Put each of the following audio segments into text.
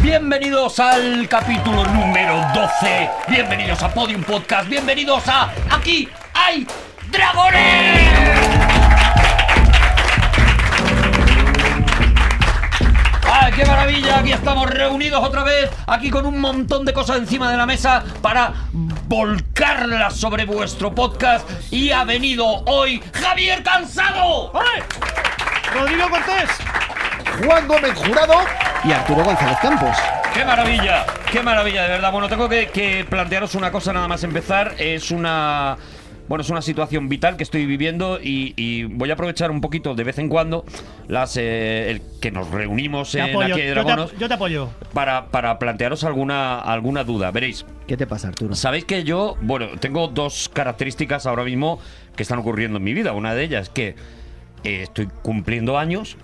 Bienvenidos al capítulo número 12. Bienvenidos a Podium Podcast. Bienvenidos a Aquí hay dragones. ¡Ay, qué maravilla! Aquí estamos reunidos otra vez, aquí con un montón de cosas encima de la mesa para volcarlas sobre vuestro podcast. Y ha venido hoy Javier Cansado. Rodrigo Cortés. Juan Gómez Jurado. Y Arturo González Campos. ¡Qué maravilla! ¡Qué maravilla, de verdad! Bueno, tengo que, que plantearos una cosa nada más empezar. Es una... Bueno, es una situación vital que estoy viviendo y, y voy a aprovechar un poquito de vez en cuando las eh, el que nos reunimos Te en apoyo. Aquí hay Yo te, Dragonos yo te apoyo. para, para plantearos alguna, alguna duda. Veréis, ¿Qué te pasa, Arturo? Sabéis que yo, bueno, tengo dos características ahora mismo que están ocurriendo en mi vida. Una de ellas es que eh, estoy cumpliendo años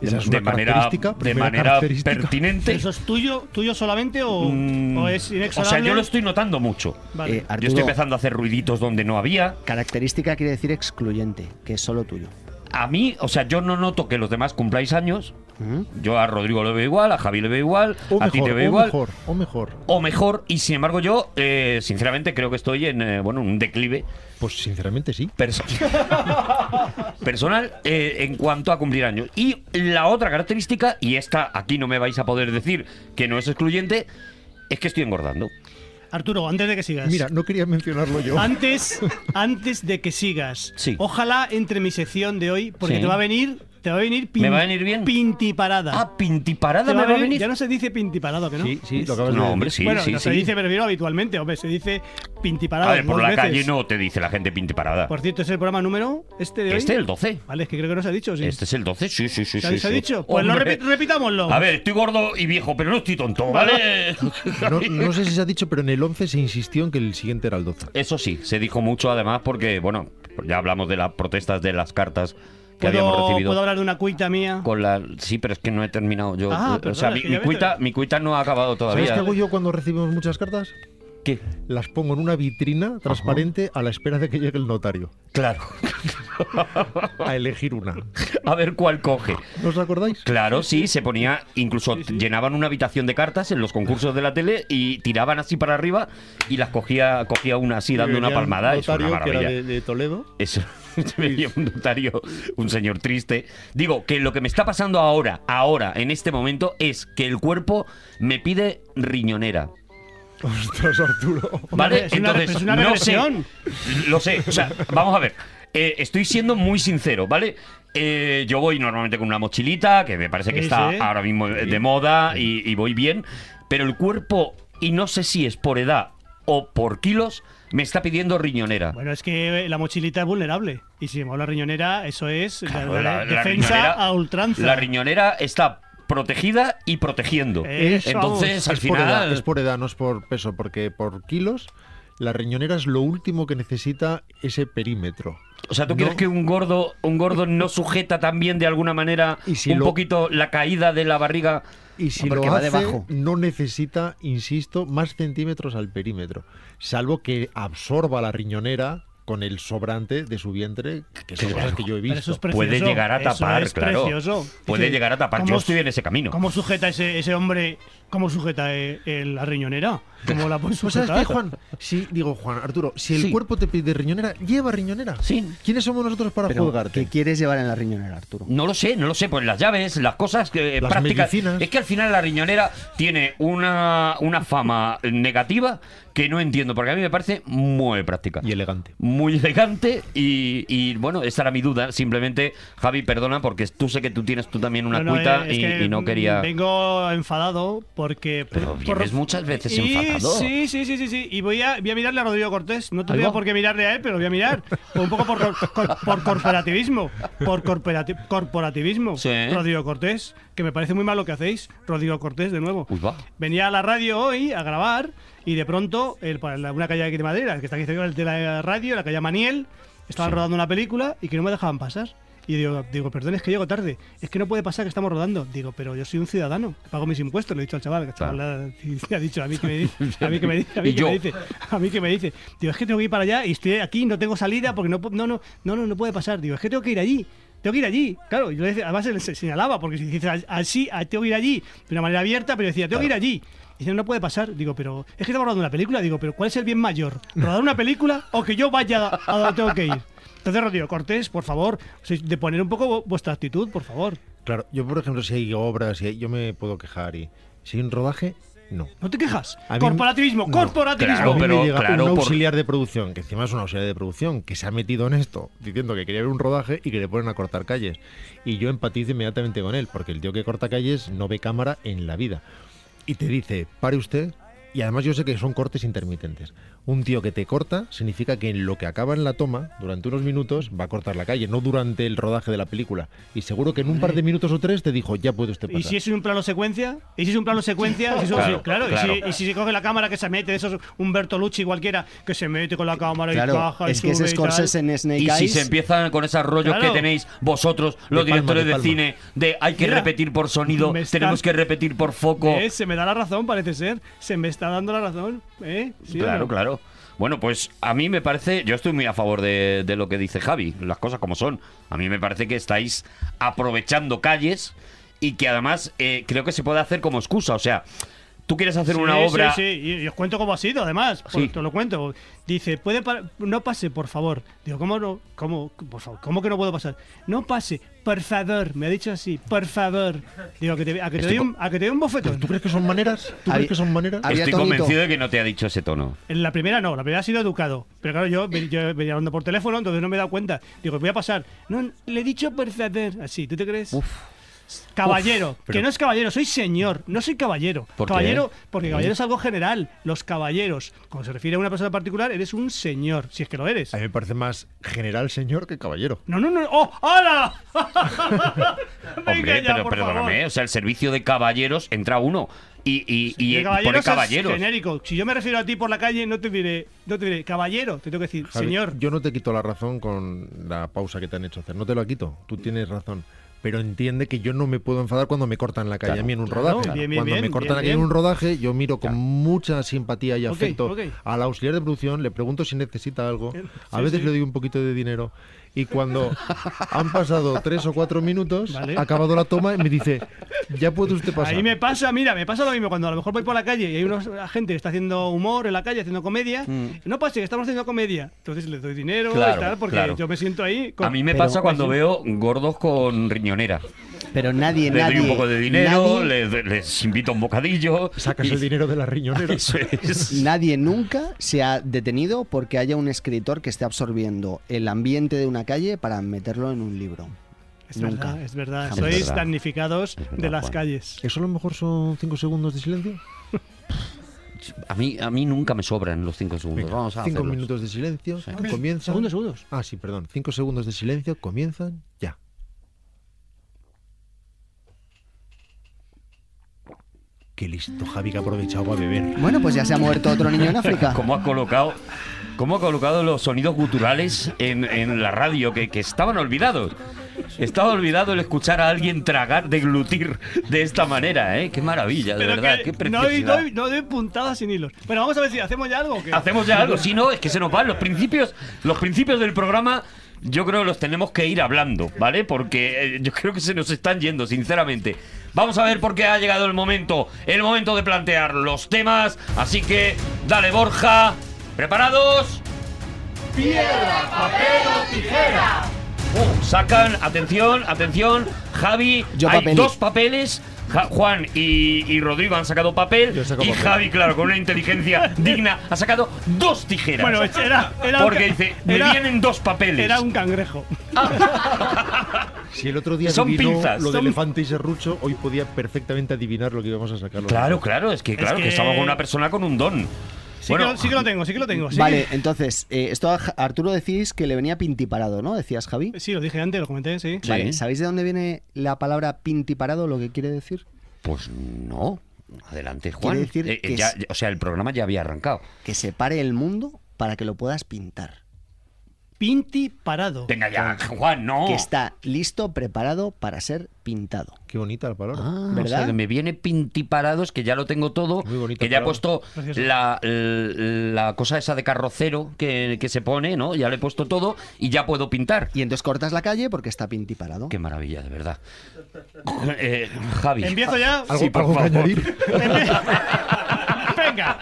Esa es de una manera, de manera característica. pertinente. ¿Eso es tuyo, tuyo solamente o, Mm, o es o inexorable? sea, yo lo estoy notando mucho. Vale. Eh, Yo Arturo, estoy empezando a hacer ruiditos donde no había. característica quiere decir excluyente, que es solo tuyo. A mí, o sea, yo no noto que los demás cumpláis años. ¿Mm? Yo a Rodrigo le veo igual, a Javi le veo igual, O a ti te veo o igual. mejor, o mejor. O mejor, y sin embargo yo, eh, sinceramente, creo que estoy en eh, bueno, un declive Pues sinceramente sí. perso- personal eh, en cuanto a cumplir años. Y la otra característica, y esta aquí no me vais a poder decir que no es excluyente, es que estoy engordando. Arturo, antes de que sigas. Mira, no quería mencionarlo yo. Antes, antes de que sigas. Sí. Ojalá entre mi sección de hoy, porque Sí. te va a venir, te va a venir pin- ¿Me va a venir bien? pintiparada. Ah, pintiparada me va a venir. Ya no se dice pintiparado, ¿que no? Sí, sí, lo acabas de No, decir. hombre, sí, bueno, sí, no sí. se dice, pero digo habitualmente, hombre, se dice pintiparado. a ver, por la veces. calle no te dice la gente pintiparada. Por cierto, ¿es el programa número este de hoy? Este, el 12. Vale, es que creo que no se ha dicho, sí. Este es el 12, sí, sí, sí. ¿Se ha- sí, se ha dicho? Pues lo repi- repitámoslo. A ver, estoy gordo y viejo, pero no estoy tonto, ¿vale? No, no sé si se ha dicho, pero en el 11 se insistió en que el siguiente era el 12. Eso sí, se dijo mucho además porque, bueno, ya hablamos de las protestas de las cartas que habíamos ¿Puedo, recibido. ¿Puedo hablar de una cuita mía? Con la... Sí, pero es que no he terminado yo. Ah, o sea, mi, mi cuita, mi cuita no ha acabado ¿Sabes todavía. qué hago yo cuando recibimos muchas cartas? ¿Qué? Las pongo en una vitrina transparente a la espera de que llegue el notario. Claro. A elegir una. A ver cuál coge. ¿No os acordáis? Claro, sí, se ponía, incluso llenaban una habitación de cartas en los concursos de la tele y tiraban así para arriba y las cogía, cogía una así dando una Venía un palmada. Es una notario que era maravilla. de, de Toledo. Eso, venía un notario, un señor triste. Digo que lo que me está pasando ahora, ahora, en este momento, es que el cuerpo me pide riñonera. Ostras, Arturo. ¿Vale? es una- Entonces, es una no sé. Lo sé. O sea, vamos a ver. Eh, estoy siendo muy sincero, ¿vale? Eh, yo voy normalmente con una mochilita, que me parece que Sí, está sí. ahora mismo de moda y, y voy bien. Pero el cuerpo, y no sé si es por edad o por kilos, me está pidiendo riñonera. Bueno, es que la mochilita es vulnerable. Y si me habla riñonera, eso es la- Claro, la- la- la defensa riñonera- a ultranza. La riñonera está protegida y protegiendo. Eso, Entonces, al es por edad, final. es por edad, no es por peso, porque por kilos la riñonera es lo último que necesita ese perímetro. O sea, ¿tú No. crees que un gordo, un gordo no sujeta también de alguna manera Y si un lo- poquito la caída de la barriga? Y si Porque lo va hace, debajo. no necesita, insisto, más centímetros al perímetro. Salvo que absorba la riñonera con el sobrante de su vientre, que son cosas que yo he visto. eso es precioso. Puede llegar a Eso tapar, es claro. precioso. Puede llegar a tapar. ¿cómo Yo estoy en ese camino. ¿Cómo sujeta ese, ese hombre? ¿Cómo sujeta eh, el- la riñonera? ¿Cómo la puede Pues sabes sujetar? qué, Juan, si digo Juan, Arturo, si el Sí. cuerpo te pide riñonera, lleva riñonera. Sí. ¿Quiénes somos nosotros para Pero, juzgarte? ¿qué quieres llevar en la riñonera, Arturo? No lo sé, no lo sé. Pues las llaves, las cosas que Las prácticas. medicinas. Es que al final la riñonera tiene una, una fama negativa que no entiendo, porque a mí me parece muy práctica. Y elegante. Muy elegante y, y, bueno, esa era mi duda. Simplemente, Javi, perdona, porque tú sé que tú tienes tú también una No, no, cuita eh, es y, que y no quería... Vengo enfadado porque. Pero vienes muchas veces Y- enfadado. Sí, sí, sí, sí, sí. Y voy a, voy a mirarle a Rodrigo Cortés. No tendría por qué mirarle a él, pero voy a mirar. Un poco por, cor- cor- por corporativismo. Por corporati- corporativismo. Sí. Rodrigo Cortés. Que me parece muy mal lo que hacéis, Rodrigo Cortés, de nuevo. Uy, va. Venía a la radio hoy a grabar y de pronto, el, una calle aquí de Madrid, que está aquí cerca de la radio, la calle Maniel, estaban rodando una película y que no me dejaban pasar. Y digo, digo, perdón, es que llego tarde. Es que no puede pasar que estamos rodando. Digo, pero yo soy un ciudadano, que pago mis impuestos. Le he dicho al chaval, que el chaval le ha dicho a mí que me dice, a mí que me dice, a mí que me dice, a mí que me dice. Digo, es que tengo que ir para allá y estoy aquí, no tengo salida porque no, no, no, no, no puede pasar. Digo, es que tengo que ir allí. Tengo que ir allí. Claro, yo decía- además él se señalaba, porque si dices así, tengo que ir allí, de una manera abierta, pero decía, tengo que ir allí. Y dice, no puede pasar. Digo, pero es que estamos rodando una película. Digo, pero ¿cuál es el bien mayor? ¿Rodar una película o que yo vaya a donde tengo que ir? Entonces, Rodrigo Cortés, por favor, de poner un poco vuestra actitud, por favor. Claro, yo por ejemplo, si hay obras, si hay- yo me puedo quejar y si hay un rodaje, no. ¿No te quejas? A mí- corporativismo, no. corporativismo. Claro, a mí pero- me llega claro, un por- auxiliar de producción, que encima es un auxiliar de producción, que se ha metido en esto, diciendo que quería ver un rodaje y que le ponen a cortar calles. Y yo empatizo inmediatamente con él, porque el tío que corta calles no ve cámara en la vida. Y te dice, pare usted. Y además yo sé que son cortes intermitentes. Un tío que te corta significa que en lo que acaba en la toma, durante unos minutos, va a cortar la calle, no durante el rodaje de la película. Y seguro que en un par de minutos o tres te dijo, ya puede usted ¿Y pasar. si es un plano secuencia? ¿Y si es un plano secuencia? Si Claro, sí, claro. claro. Y, si, y si se coge la cámara que se mete, eso es un Bertolucci cualquiera, que se mete con la cámara y baja y es que sube es y. Scorsese en Snake Y si se empiezan con esos rollos Claro. que tenéis vosotros, los De palma, directores de cine, de hay que Mira, repetir por sonido, está- tenemos que repetir por foco. ¿Eh? Se me da la razón, parece ser. Se me está dando la razón. ¿Eh? ¿Sí Claro, no? claro. Bueno, pues a mí me parece, yo estoy muy a favor de, de lo que dice Javi, las cosas como son. A mí me parece que estáis aprovechando calles y que además eh, creo que se puede hacer como excusa. O sea, tú quieres hacer Sí, una sí, obra... Sí, Y, y os cuento cómo ha sido, además. Sí. Pues te lo cuento. Dice, puede pa- no pase, por favor. Digo, ¿cómo no? ¿Cómo, por favor, ¿cómo que no puedo pasar? No pase, por favor. Me ha dicho así, por favor. Digo, que te, a, que te doy un, a que te doy un bofetón. ¿Tú crees que son maneras? ¿Tú crees que son maneras? Estoy tonito. convencido de que no te ha dicho ese tono. En la primera no, la primera ha sido educado. Pero claro, yo, yo venía hablando por teléfono, entonces no me he dado cuenta. Digo, voy a pasar. No, le he dicho por favor. Así, ¿tú te crees? Caballero, Uf, pero- que no es caballero, soy señor, no soy caballero. ¿Por qué? caballero, porque caballero es algo general. Los caballeros, cuando se refiere a una persona particular, eres un señor, si es que lo eres. A mí me parece más general señor que caballero. No, no, no. ¡Oh! ¡Hala! Hombre, ya, pero por perdóname, favor. o sea, el servicio de caballeros entra uno y, y, y caballeros, es genérico. Si yo me refiero a ti por la calle, no te diré, no te diré caballero, te tengo que decir Javi, señor. Yo no te quito la razón con la pausa que te han hecho hacer. No te la quito. Tú tienes razón. Pero entiende que yo no me puedo enfadar cuando me cortan la calle Claro, a mí en un claro, rodaje. bien, bien, cuando bien, me cortan calle en un rodaje, yo miro con mucha simpatía y afecto al auxiliar de producción, le pregunto si necesita algo. A sí, veces sí. le doy un poquito de dinero. Y cuando han pasado tres o cuatro minutos, Vale. ha acabado la toma y me dice, ya puede usted pasar. Ahí me pasa, mira, me pasa lo mismo cuando a lo mejor voy por la calle y hay unos gente que está haciendo humor en la calle, haciendo comedia. No pase, que estamos haciendo comedia. Entonces les doy dinero Claro, y tal, porque claro. yo me siento ahí. con- A mí me Pero- pasa cuando veo gordos con riñonera. Pero nadie, Les nadie. doy un poco de dinero, nadie, les, les invito a un bocadillo. Sacas y- el dinero de la riñonera. Eso es. Nadie nunca se ha detenido porque haya un escritor que esté absorbiendo el ambiente de una calle para meterlo en un libro. Es nunca. verdad, es verdad. Jamás. Sois Es verdad. damnificados Es verdad, de las Juan. calles. ¿Eso a lo mejor son cinco segundos de silencio? A mí, a mí nunca me sobran los cinco segundos. Venga, Vamos a cinco hacerlos. minutos de silencio. Sí. Comienzan. Segundos, segundos. Ah, sí, perdón. Cinco segundos de silencio. Comienzan ya. Qué listo, Javi, que ha aprovechado para beber. Bueno, pues ya se ha muerto otro niño en África. ¿Cómo ha colocado, cómo ha colocado los sonidos guturales en, en la radio que, que estaban olvidados? Estaba olvidado el escuchar a alguien tragar, deglutir de esta manera, ¿eh? Qué maravilla, de Pero verdad, que qué no doy, preciosidad. doy- no doy puntadas sin hilos. Bueno, vamos a ver si hacemos ya algo. o qué? Hacemos ya algo, si no, es que se nos van los principios, los principios del programa. Yo creo que los tenemos que ir hablando, ¿vale? Porque eh, yo creo que se nos están yendo, sinceramente. Vamos a ver por qué ha llegado el momento, el momento de plantear los temas. Así que, dale Borja, ¿preparados? Piedra, papel o tijera. Sacan, atención, atención, Javi, Yo hay papel. dos papeles. Ja- Juan y, y Rodrigo han sacado papel Yo y papel. Javi, claro, con una inteligencia digna, ha sacado dos tijeras. Bueno, era, era un Porque ca- dice, me era- vienen dos papeles. Era un cangrejo. Si el otro día Son adivinó pinzas, lo de son- elefante y serrucho, hoy podía perfectamente adivinar lo que íbamos a sacar. los Claro, claro, es que claro, que... que- estamos con una persona con un don. Sí, Bueno, que lo, sí que lo tengo, sí que lo tengo. sí Vale, entonces, eh, esto a Arturo decís que le venía pintiparado, ¿no? Decías, Javi. Sí, lo dije antes, lo comenté, sí. Sí. Vale, ¿sabéis de dónde viene la palabra pintiparado, lo que quiere decir? Pues no. Adelante, Juan. Quiere decir Eh, que ya- o sea, el programa ya había arrancado. Que separe el mundo para que lo puedas pintar. Pinti parado. Venga ya, Juan, no. Que está listo, preparado para ser pintado. Qué bonita la palabra. Ah, ¿Verdad? O sea, que me viene pintiparados, que ya lo tengo todo, Muy bonita que ya he puesto la, la cosa esa de carrocero que, que se pone, ¿no? Ya le he puesto todo y ya puedo pintar. Y entonces cortas la calle porque está pintiparado. Qué maravilla, de verdad. Eh, Javi. Empiezo ya. ¿Algo, Sí, por algo favor. añadir? Venga.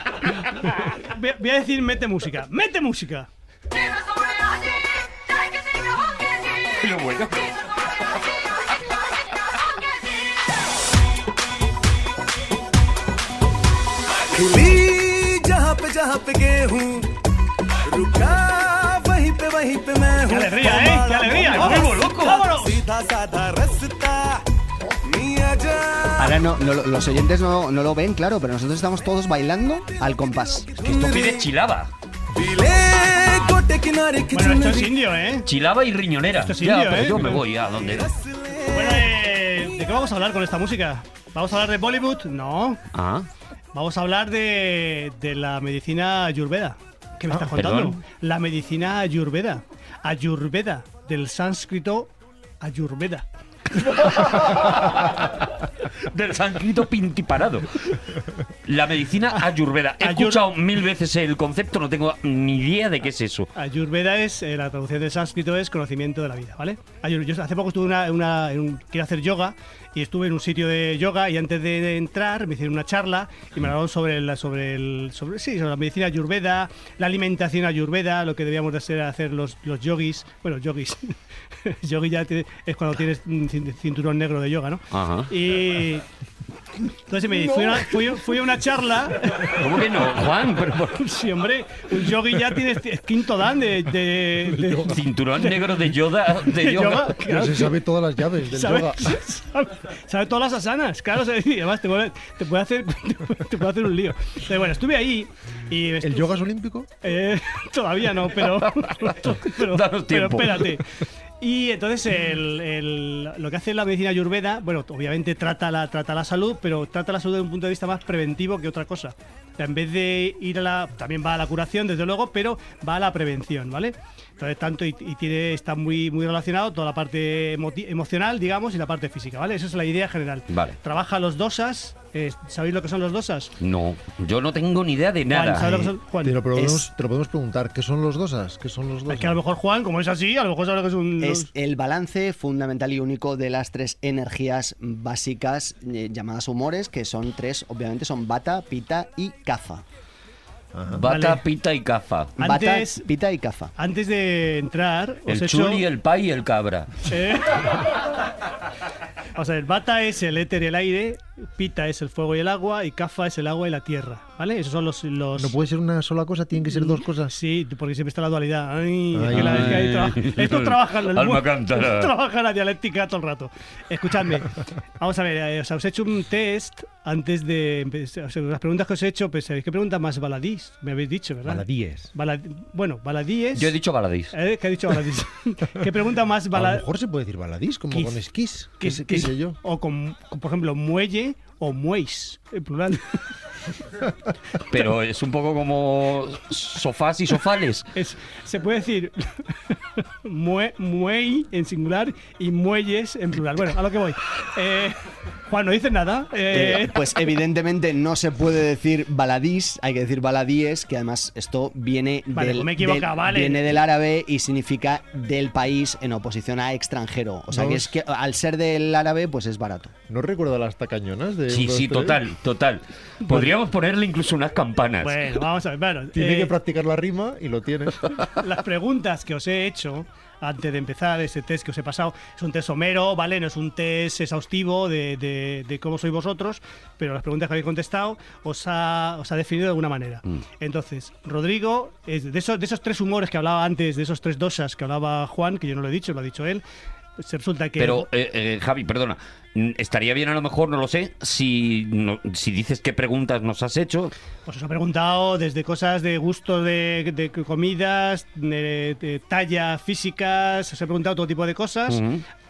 Voy a- Voy a decir mete música. ¡Mete música! Pero bueno. खिली जहाँ पे जहाँ पे गेहूँ रुका वहीं पे वहीं पे मैं ¡Qué हूँ alegría, eh! ¡Qué alegría! ¡Me vuelvo loco! ¡Vámonos! सीधा साधा रास्ता मियाँ जान Ahora no, no lo- los oyentes no, no lo ven, claro, pero nosotros estamos todos bailando al compás. Que esto pide chilaba. Bueno. ¿eh? Chilaba y riñonera. Pero ¿eh? yo me voy a donde. Bueno, eh, ¿de qué vamos a hablar con esta música? ¿Vamos a hablar de Bollywood? No. Ah. Vamos a hablar de, de la medicina ayurveda. ¿Qué me ah, estás contando? La medicina ayurveda. Ayurveda, del sánscrito ayurveda. del sánscrito pintiparado. La medicina ayurveda. He Ayur- escuchado mil veces el concepto, no tengo ni idea de qué es eso. Ayurveda es, eh, la traducción del sánscrito es conocimiento de la vida, ¿vale? Ayur- yo hace poco estuve una, una- en un, quiero hacer yoga y estuve en un sitio de yoga y antes de entrar me hicieron una charla y me hablaron sobre la, sobre el, sobre, sí, sobre la medicina ayurveda, la alimentación ayurveda, lo que debíamos de hacer, hacer los, los yogis, bueno, yogis, yogi ya te- es cuando tienes cinturón negro de yoga, ¿no? Ajá. Y entonces me fui, a una, fui, fui a una charla ¿Cómo que no, Juan? Pero por- Sí, hombre, un yogi ya tiene es quinto dan de, de- de- Cinturón negro de Yoda, de de yoga. yoga. Claro. se sabe todas las llaves del ¿Sabe, yoga. sabe- sabe todas las asanas, claro, sabe- y además te puede, te puede hacer te puede hacer un lío. Pero bueno, estuve ahí y ¿El yoga es olímpico? eh, todavía no, pero, pero, Danos pero espérate. Y entonces lo que hace la medicina ayurveda, bueno, obviamente trata la, trata la salud, pero trata la salud desde un punto de vista más preventivo que otra cosa. En vez de ir a la... También va a la curación, desde luego, pero va a la prevención, ¿vale? Entonces, tanto y, y tiene, está muy, muy relacionado toda la parte emocional, digamos, y la parte física, ¿vale? Esa es la idea general. Vale. Trabaja los dosas. eh, ¿Sabéis lo que son los dosas? No, yo no tengo ni idea de Juan, nada. ¿sabes lo que son? Juan, Te lo, podemos, es- te lo podemos preguntar. ¿Qué son los dosas? ¿Qué son los dosas? es que a lo mejor Juan, como es así, a lo mejor sabe lo que es un... Es el balance fundamental y único de las tres energías básicas eh, llamadas humores, que son tres, obviamente son bata, pita y Bata, Vale. pita y cafa. Antes- Bata, pita y kafa. Antes de entrar, os El he hecho... chuli, el pay y el cabra. Eh. O sea, el bata es el éter y el aire, pita es el fuego y el agua y kafa es el agua y la tierra, ¿vale? Esos son los... los... No puede ser una sola cosa, tienen que ser dos cosas. Sí, porque siempre está la dualidad. Ay, es Ay. que la- es que ahí trabaja- Esto trabaja en el Alma cántara. trabaja la dialéctica todo el rato. Escuchadme, vamos a ver, eh, o sea, os he hecho un test antes de empezar. O sea, las preguntas que os he hecho, pues ¿sabéis qué pregunta más baladís? Me habéis dicho, ¿verdad? Baladíes. Balad- bueno, baladí es... Yo he dicho baladís. ¿Eh? ¿Qué ha dicho baladís? ¿Qué pregunta más A lo mejor se puede decir baladís, como con esquís. ¿Qué, ¿Qué, sé- qué sé yo? O con, con, por ejemplo, muelle o mueis, en plural. Pero es un poco como sofás y sofales. Es, se puede decir mue, muey en singular y muelles en plural. Bueno, a lo que voy. Eh, Juan, no dices nada. Eh, Eh, pues evidentemente no se puede decir baladís, hay que decir baladíes, que además esto viene, Vale, del, pues me del- vale. viene del árabe y significa del país en oposición a extranjero. O sea que es- es que al ser del árabe, pues es barato. ¿No recuerdo las tacañonas de Sí, sí, tres? total, total. Podríamos ponerle incluso unas campanas. bueno, vamos a ver. Bueno, Tiene eh, que practicar la rima y lo tienes. las preguntas que os he hecho antes de empezar ese test que os he pasado es un test somero, ¿vale? No es un test exhaustivo de, de- de cómo sois vosotros, pero las preguntas que habéis contestado os ha, os ha definido de alguna manera. Entonces, Rodrigo, es de, esos, de esos tres humores que hablaba antes, de esos tres dosas que hablaba Juan, que yo no lo he dicho, lo ha dicho él, Pues resulta que... Pero, eh, eh, Javi, perdona. mm, Estaría bien a lo mejor, no lo sé, si, no- si dices qué preguntas nos has hecho. Pues os ha preguntado desde cosas de gusto de, de comidas, de, de talla físicas, os he preguntado todo tipo de cosas.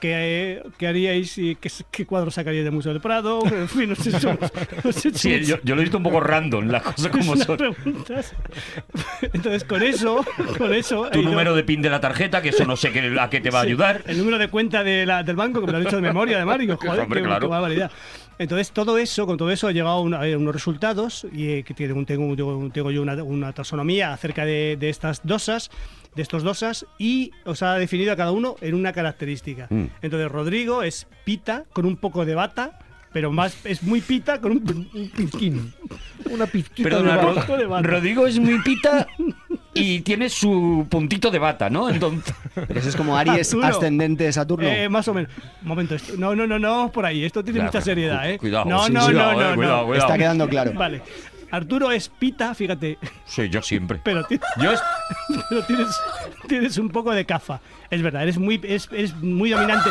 ¿Qué, qué haríais y qué, qué cuadro sacaríais del Museo del Prado? En fin, he hecho, os he hecho Sí, yo, yo lo he visto un poco random, las cosas como son. preguntas. Entonces, con eso, con eso... he Tu ido- número de pin de la tarjeta, que eso no sé qué, a qué te va a Sí, ayudar. El número de cuenta de la- del banco, que me lo han hecho de memoria, además. Digo, joder, Hombre, qué, claro. qué barbaridad. Entonces, todo eso, con todo eso, he llegado a, una- a unos resultados y eh, que tengo, tengo- tengo yo una, una taxonomía acerca de, de estas dosas, de estos dosas, y os ha definido a cada uno en una característica. Mm. Entonces, Rodrigo es pita con un poco de bata, pero más es muy pita con un, un pizquín. Una pizquita Perdona, de bata. de bata. Rodrigo es muy pita y tiene su puntito de bata, ¿no? Entonces, Pero ese es como Aries Arturo. ascendente Saturno. Eh, más o menos. Un momento, esto- no, no, no, no, por ahí. Esto tiene Claro, mucha seriedad, ¿eh? cuidado, no, sí, no, cuidado, no, eh, no, cuidado, no. cuidado. Está quedando claro. Vale. Arturo es pita, fíjate, soy yo siempre. pero, ti- Yo es- pero tienes, tienes un poco de cafa. Es verdad, eres muy, es, eres muy dominante,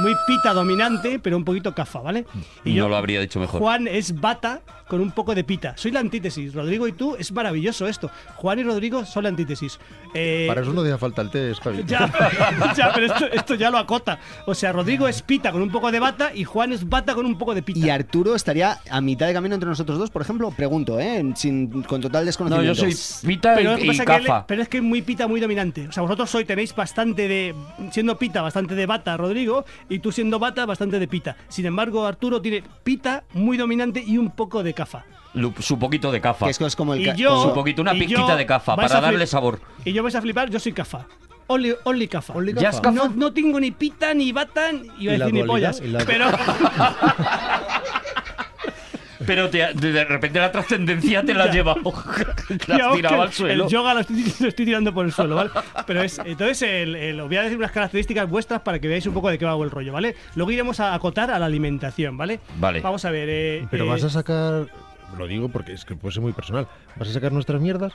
muy pita dominante, pero un poquito cafa, ¿vale? No lo habría dicho mejor. Juan es bata con un poco de pita. Soy la antítesis. Rodrigo y tú, es maravilloso esto. Juan y Rodrigo son la antítesis. Eh, Para eso no hacía falta el test, Javi. ya, ya, pero esto, esto ya lo acota. O sea, Rodrigo es pita con un poco de bata y Juan es bata con un poco de pita. Y Arturo estaría a mitad de camino entre nosotros dos, por ejemplo, pregunto, ¿eh? Sin, con total No, desconocimiento. yo soy pita pero, y, y que él- cafa. pero es que es muy pita, muy dominante. O sea, vosotros sois, tenéis bastante de. Siendo pita, bastante de bata, Rodrigo, y tú siendo bata, bastante de pita. Sin embargo, Arturo tiene pita, muy dominante y un poco de cafa. Su poquito de cafa. Que es, como el ca- yo. Su poquito, una pizquita de cafa, para darle sabor. Y yo vais a flipar, yo soy cafa. Only, only cafa. Only ¿Ya es cafa. cafa? No, no tengo ni pita, ni bata, ni iba a ¿Y la decir ni pollas. ¿Y la- Pero. Pero te- de, de repente la trascendencia te la has llevado. la has tirado al suelo. El yoga lo estoy, lo estoy tirando por el suelo, ¿vale? Pero es, entonces, el, el- os voy a decir unas características vuestras para que veáis un poco de qué va el rollo, ¿vale? Luego iremos a acotar a la alimentación, ¿vale? Vale. Vamos a ver. eh, Pero eh, vas a sacar. Lo digo porque es que puede ser muy personal. ¿Vas a sacar nuestras mierdas?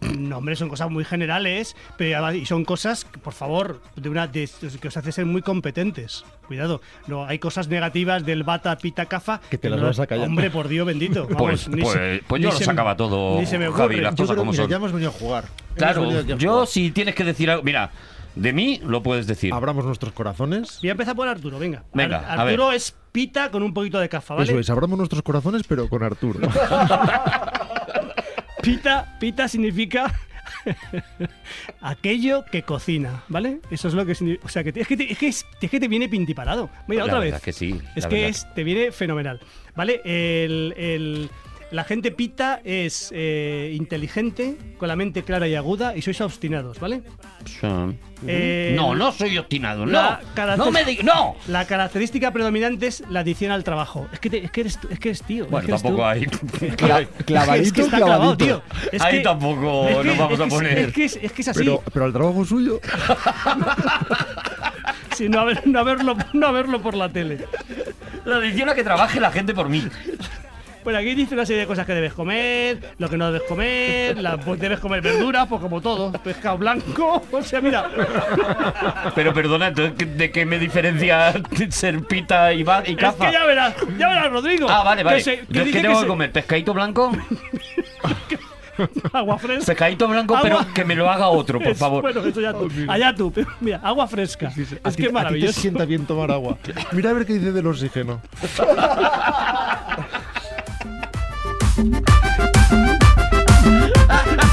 No, hombre, son cosas muy generales, pero y son cosas, por favor, de una de- que os hace ser muy competentes. Cuidado, no hay cosas negativas del bata pita cafa. Que te las no- vas a callar. Hombre, por Dios bendito. vamos, Pues- ni pues- se- pues yo lo sacaba todo, ni se me Javi, las Yo cosas creo como mira, son. ya hemos venido a jugar. Claro, a yo jugar. si tienes que decir algo. Mira, de mí lo puedes decir. Abramos nuestros corazones. Voy a empezar por Arturo, venga. Venga, Ar- a ver. Arturo es pita con un poquito de cafa, ¿vale? Eso es, abramos nuestros corazones, pero con Arturo. Pita, pita significa aquello que cocina, ¿vale? Eso es lo que significa. O sea, que te- es, que te, es, que es, es que te viene pintiparado. Mira, La otra vez. que sí, Es que es, te viene fenomenal, ¿vale? El, el- la gente pita es eh, inteligente, con la mente clara y aguda, y sois obstinados, ¿vale? Eh, no, no soy obstinado, no. No me digas. ¡No! La característica predominante es la adicción al trabajo. Es que, te- es que, eres, es que eres tío. es Bueno, que eres tampoco hay. Cla- Es que clavadito, está clavado, clavadito. tío. Es Ahí que- tampoco es que- nos vamos es a que- poner. Es que es, es que es así. pero, pero al trabajo suyo. Sí, no, haber- no haberlo, no haberlo por la tele. La adicción a que trabaje la gente por mí. Bueno, aquí dice una serie de cosas que debes comer, lo que no debes comer, la- pues debes comer verduras, pues como todo, pescado blanco, o sea, mira, Pero perdona, entonces, ¿de qué me diferencia ser pita y, va- y es cafa? que ya verás, ya verás, Rodrigo. Ah, vale, vale. Que se- que Yo es que tengo que, se- comer pescadito blanco, agua fresca. pescadito blanco, pero Agua- que me lo haga otro, por Es- favor. Bueno, eso ya tú. Allá tú. pero Mira, agua fresca. A Es ti- que es A ti te maravilloso. sienta bien tomar agua. Mira a ver qué dice del oxígeno.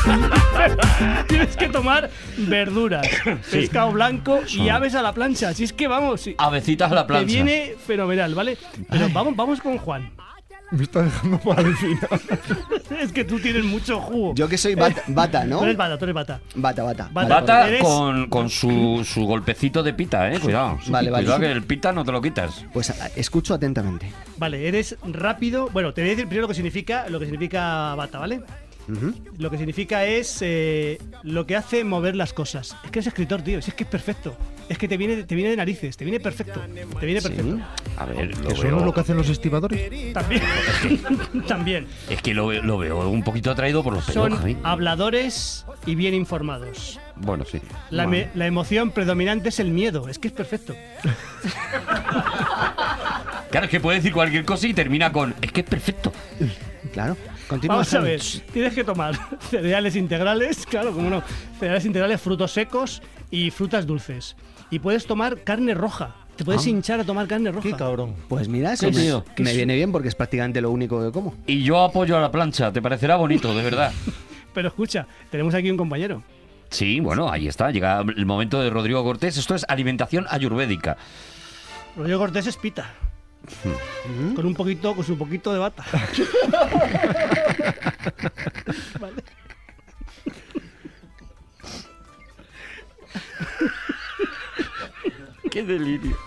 Tienes que tomar verduras, pescado blanco y aves a la plancha. Si es que vamos, sí, Avecitas a la te plancha. viene fenomenal, ¿vale? Pero vamos, vamos con Juan. Me está dejando para el final. Es que tú tienes mucho jugo. Yo que soy bata, bata, ¿no? Tú eres bata, tú eres bata. Bata, bata. Bata. Bata Eres- con, con su, su golpecito de pita, eh. Cuidado. Vale, vale. Cuidado que el pita no te lo quitas. Pues a- escucho atentamente. Vale, eres rápido. Bueno, te voy a decir primero lo que significa, lo que significa bata, ¿vale? Lo que significa es eh, lo que hace mover las cosas. Es que es escritor, tío. Si es que es perfecto. Es que te viene, te viene de narices. Te viene perfecto. Te viene perfecto. A ver, lo ¿Eso veo- no es lo que hacen los estibadores? También. También. Es que lo, lo veo un poquito atraído por los pelos, Son Javi. habladores y bien informados. Bueno, sí. La, me- la emoción predominante es el miedo. Es que es perfecto. Claro, es que puede decir cualquier cosa y termina con. Es que es perfecto. Claro. Continúa. Vamos a ver, tienes que tomar cereales integrales, claro, como no, cereales integrales, frutos secos y frutas dulces. Y puedes tomar carne roja. Te puedes hinchar a tomar carne roja. Qué cabrón. Pues mira, eso me, tío. me viene bien porque es prácticamente lo único que como. Y yo apoyo a la plancha. ¿Te parecerá bonito, de verdad? Pero escucha, tenemos aquí un compañero. Sí, bueno, ahí está. Llega el momento de Rodrigo Cortés. Esto es alimentación ayurvédica. Rodrigo Cortés es pita. Con un poquito, con su poquito de bata. Vale. ¡Qué delirio!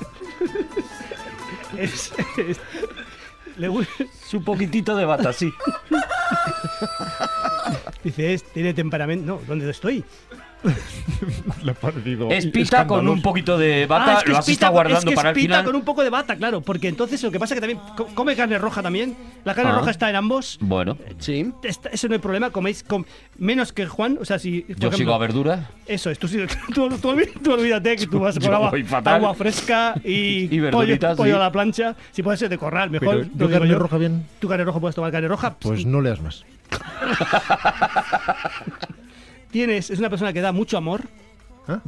Es- es- le gu- Su poquitito de bata, sí. dice, es, tiene temperamento. No, ¿dónde estoy? Le ha parecido Es pita con un poquito de bata. Ah, es que lo es has estado guardando es que para es el pita final. con un poco de bata, claro. Porque entonces lo que pasa es que también co- come carne roja también. La carne Ah. roja está en ambos. Bueno, Sí. Está- eso no hay problema, coméis com- menos que Juan. O sea, si. por yo ejemplo, sigo a verdura. Eso es, tú, tú, tú tú olvídate que tú vas con agua, agua fresca y, Y pollo, pollo sí. a la plancha. Si puede ser de corral, mejor. Pero yo carne yo. roja bien, ¿Tú carne roja puedes tomar carne roja? pues no leas más. Tienes, es una persona que da mucho amor,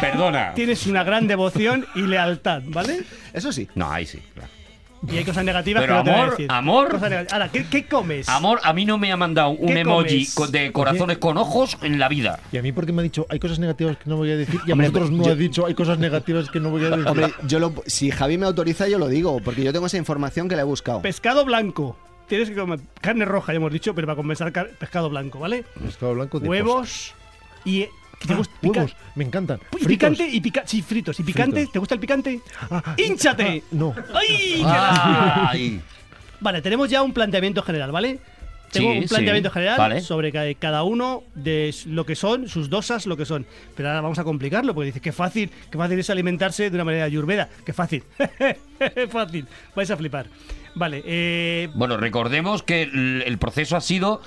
Perdona. tienes una gran devoción y lealtad, ¿vale? Eso sí. No, ahí sí, claro. Y hay cosas negativas Pero que no te voy a amor, decir. amor. Cosas negativas. Ahora, ¿qué, qué comes? Amor, a mí no me ha mandado un ¿Qué emoji comes? co- de corazones con ojos en la vida. Y a mí porque me ha dicho, hay cosas negativas que no voy a decir. Y a vosotros no yo- ha dicho, hay cosas negativas que no voy a decir. Hombre, yo lo, si Javi me autoriza, yo lo digo, porque yo tengo esa información que la he buscado. Pescado blanco. Tienes que comer carne roja, ya hemos dicho, pero para compensar pescado blanco, ¿vale? Pescado blanco de Huevos y. ¿Te posta. gusta- Ah, pica- huevos, me encantan. Y picante y pica sí, fritos. ¿Y picante? Fritos. ¿Te gusta el picante? Ah, ¡Hínchate! ah, no. ¡Ay! qué Ay. Vale, tenemos ya un planteamiento general, ¿vale? Tengo Sí, un planteamiento sí, general vale. sobre ca- cada uno de lo que son, sus dosas, lo que son. Pero ahora vamos a complicarlo, porque dice que fácil, que fácil es alimentarse de una manera ayurveda. ¡Qué fácil! fácil. Vais a flipar. Vale, eh, Bueno, recordemos que el proceso ha sido.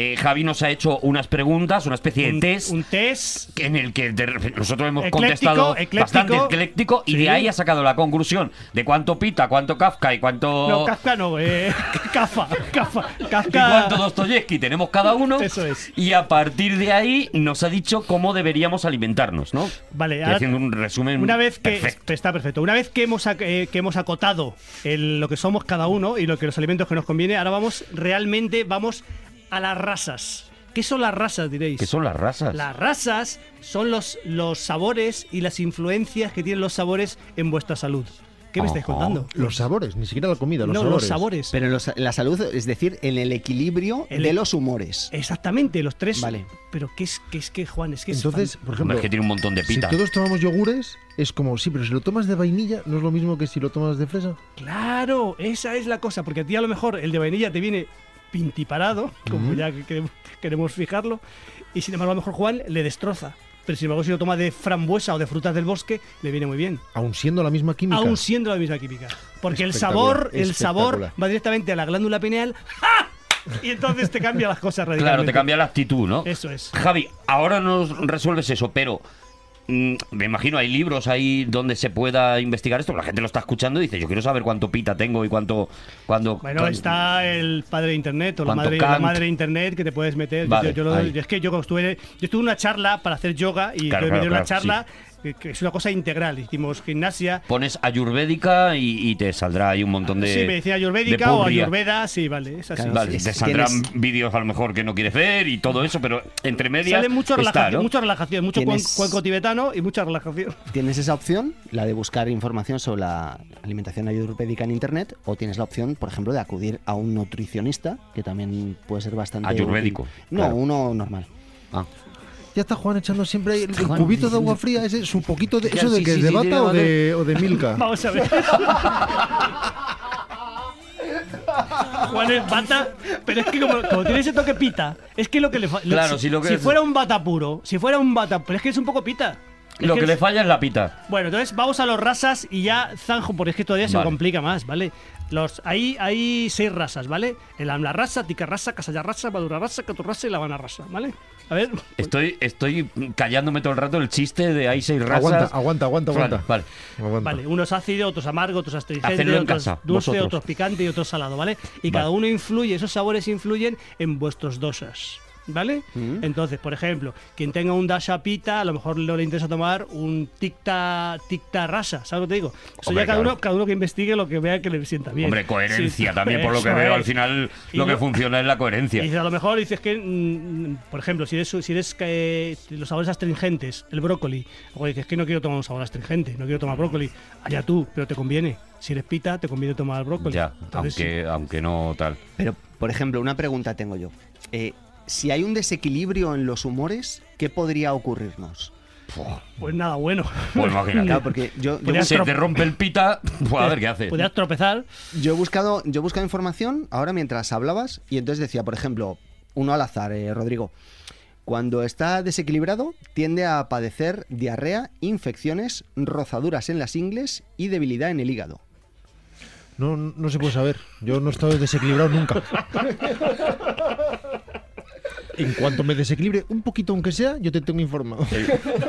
Eh, Javi nos ha hecho unas preguntas, una especie de test. un test en el que de- nosotros hemos Ecléctico, contestado ecléctico. bastante ecléctico y Sí. de ahí ha sacado la conclusión de cuánto Pita, cuánto Kafka y cuánto No, Kafka no, eh, Kafa, Kafa, y Kafka. cuánto Dostoyevsky tenemos cada uno Eso es. y a partir de ahí nos ha dicho cómo deberíamos alimentarnos, ¿no? Vale, ahora- haciendo un resumen Una vez que perfecto. está perfecto. Una vez que hemos eh, que hemos acotado el- lo que somos cada uno y lo que los alimentos que nos conviene, ahora vamos realmente vamos a las rasas. ¿Qué son las rasas, diréis? ¿Qué son las razas? Las rasas son los, los sabores y las influencias que tienen los sabores en vuestra salud. ¿Qué me estáis contando? Los sabores, ni siquiera la comida, los no, sabores. los sabores. Pero en, los- la salud, es decir, en el equilibrio El- de los humores. Exactamente, los tres. Vale. Pero ¿qué es, qué es que, Juan? Es que es Entonces, fan- por ejemplo, es que tiene un montón de si pita. todos tomamos yogures, es como, sí, pero si lo tomas de vainilla, ¿no es lo mismo que si lo tomas de fresa? Claro, esa es la cosa, porque a ti a lo mejor el de vainilla te viene pintiparado, como ya que queremos, queremos fijarlo, y sin embargo a lo mejor Juan le destroza. Pero sin embargo si lo toma de frambuesa o de frutas del bosque, le viene muy bien. Aun siendo la misma química. Aún siendo la misma química. Porque el sabor, el sabor va directamente a la glándula pineal ¡ah! y entonces te cambia las cosas radicalmente. Claro, te cambia la actitud, ¿no? Eso es. Javi, ahora nos resuelves eso, pero me imagino hay libros ahí donde se pueda investigar esto. La gente lo está escuchando y dice, yo quiero saber cuánto pita tengo y cuánto... cuándo, Bueno, está el padre de internet o la ¿Cuánto madre, la madre de internet que te puedes meter. Yo- Vale, yo, lo- ahí. es que yo estuve, yo estuve en una charla para hacer yoga y Claro, me claro, dieron una claro, charla que, que es una cosa integral. Hicimos gimnasia, Pones ayurvédica y, y te saldrá ahí un montón de... sí, medicina ayurvédica de o ayurveda, sí, vale, es así. Vale, Sí, te saldrán vídeos a lo mejor que no quieres ver y todo eso, pero entre medias Sale mucho está, relajación, ¿no? mucha relajación, mucho Tienes- cuenco tibetano y mucha relajación. Tienes esa opción, la de buscar información sobre la alimentación ayurvédica en internet, o tienes la opción, por ejemplo, de acudir a un nutricionista, que también puede ser bastante. Ayurvédico, útil. No, claro. uno normal. Ah. Ya está Juan echando siempre ahí el, Juan, cubito de sí, agua fría, ese, su poquito de. ¿Eso de que sí, es de sí, bata o de, o de milka? Vamos a ver. Juan es bata, pero es que como, como tiene ese toque pita, es que lo que le falta. Claro, si lo que es- fuera un bata puro, si fuera un bata, pero es que es un poco pita. Es Lo que le es- falla es la pita. Bueno, entonces vamos a los rasas y ya zanjo, porque es que todavía se complica más, ¿vale? Los, ahí hay seis rasas, ¿vale? El Amla rasa, Tica rasa, Casalla rasa, Madura rasa, Caturrasa y La Habana rasa, ¿vale? A ver. Estoy, estoy callándome todo el rato el chiste de hay seis razas. Aguanta, aguanta, aguanta, Vale, aguanta. Vale. Aguanta. Vale, unos ácidos, otros amargos, otros astringentes, otros casa, dulce, vosotros. otros picante y otros salado, ¿vale? Y Vale. cada uno influye, esos sabores influyen en vuestros dosas. ¿Vale? Mm. Entonces, por ejemplo, quien tenga un dasha pita, a lo mejor no le interesa tomar un ticta, ticta rasa, ¿sabes lo que te digo? Eso Hombre, ya cada, claro. uno, cada uno que investigue lo que vea que le sienta bien. Hombre, coherencia Sí, también, por lo que veo. es. Al final, Y lo que funciona es la Y coherencia. dices, a lo mejor dices que, mm, por ejemplo, si eres, si eres que los sabores astringentes, el brócoli, o dices que no quiero tomar un sabor astringente, no quiero tomar brócoli, allá tú, pero te conviene. Si eres pita, te conviene tomar brócoli. Ya, Entonces, aunque, aunque no tal. Pero, por ejemplo, una pregunta tengo yo. Eh, si hay un desequilibrio en los humores, ¿qué podría ocurrirnos? Pues nada, bueno. Pues imagínate. Claro, porque yo, yo, Se te rompe el pita, pues a ver qué hace. Podrías tropezar. yo he buscado, yo he buscado información ahora mientras hablabas y entonces decía, por ejemplo, uno al azar, eh, Rodrigo. Cuando está desequilibrado, tiende a padecer diarrea, infecciones, rozaduras en las ingles y debilidad en el hígado. No, no se puede saber. Yo no he estado desequilibrado nunca. En cuanto me desequilibre un poquito, aunque sea, yo te tengo informado.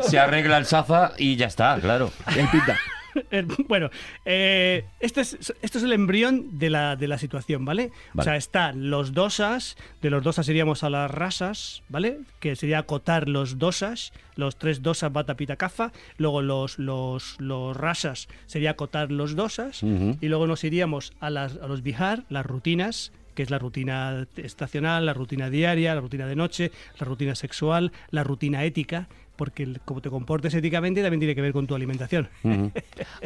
Se arregla el saza y ya está, claro. El pita. Eh, bueno, eh, este es, esto es el embrión de la, de la situación, ¿vale? O Vale. sea, están los dosas, de los dosas iríamos a las rasas, ¿vale? Que sería acotar los dosas, los tres dosas, bata, pita, cafa. Luego los, los, los rasas sería acotar los dosas. Y luego nos iríamos a, las, a los bihar, las rutinas, que es la rutina estacional, la rutina diaria, la rutina de noche, la rutina sexual, la rutina ética, porque el- como te comportes éticamente también tiene que ver con tu alimentación.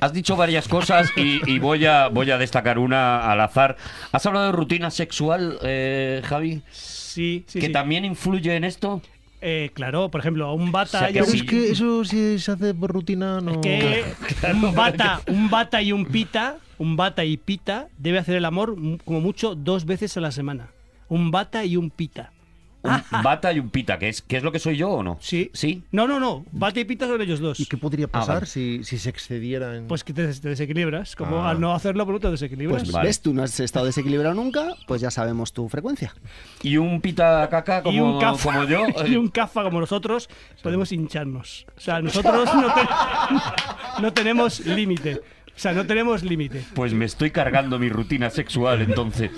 Has dicho varias cosas y, y voy, a, voy a destacar una al azar. ¿Has hablado de rutina sexual, eh, Javi? Sí, sí, ¿Que sí. también influye en esto? Eh, claro, por ejemplo, a un bata O sea, y un... sí. es que eso si se hace por rutina, no. que un bata, un bata y un pita, un bata y pita debe hacer el amor como mucho dos veces a la semana. Un bata y un pita. Un bata y un pita, ¿que es, ¿que es lo que soy yo o no? Sí. ¿Sí? No, no, no. Bata y pita son ellos dos. ¿Y qué podría Ah, pasar vale. si, si se excediera en.? Pues que te, te desequilibras. Como Ah. al no hacerlo, por te desequilibras. Pues Vale. ves, tú no has estado desequilibrado nunca, pues ya sabemos tu frecuencia. ¿Y un pita caca como, y un cafa, como yo? y un cafa como nosotros, podemos hincharnos. O sea, nosotros no, te- no tenemos límite. O sea, no tenemos límite. Pues me estoy cargando mi rutina sexual, entonces.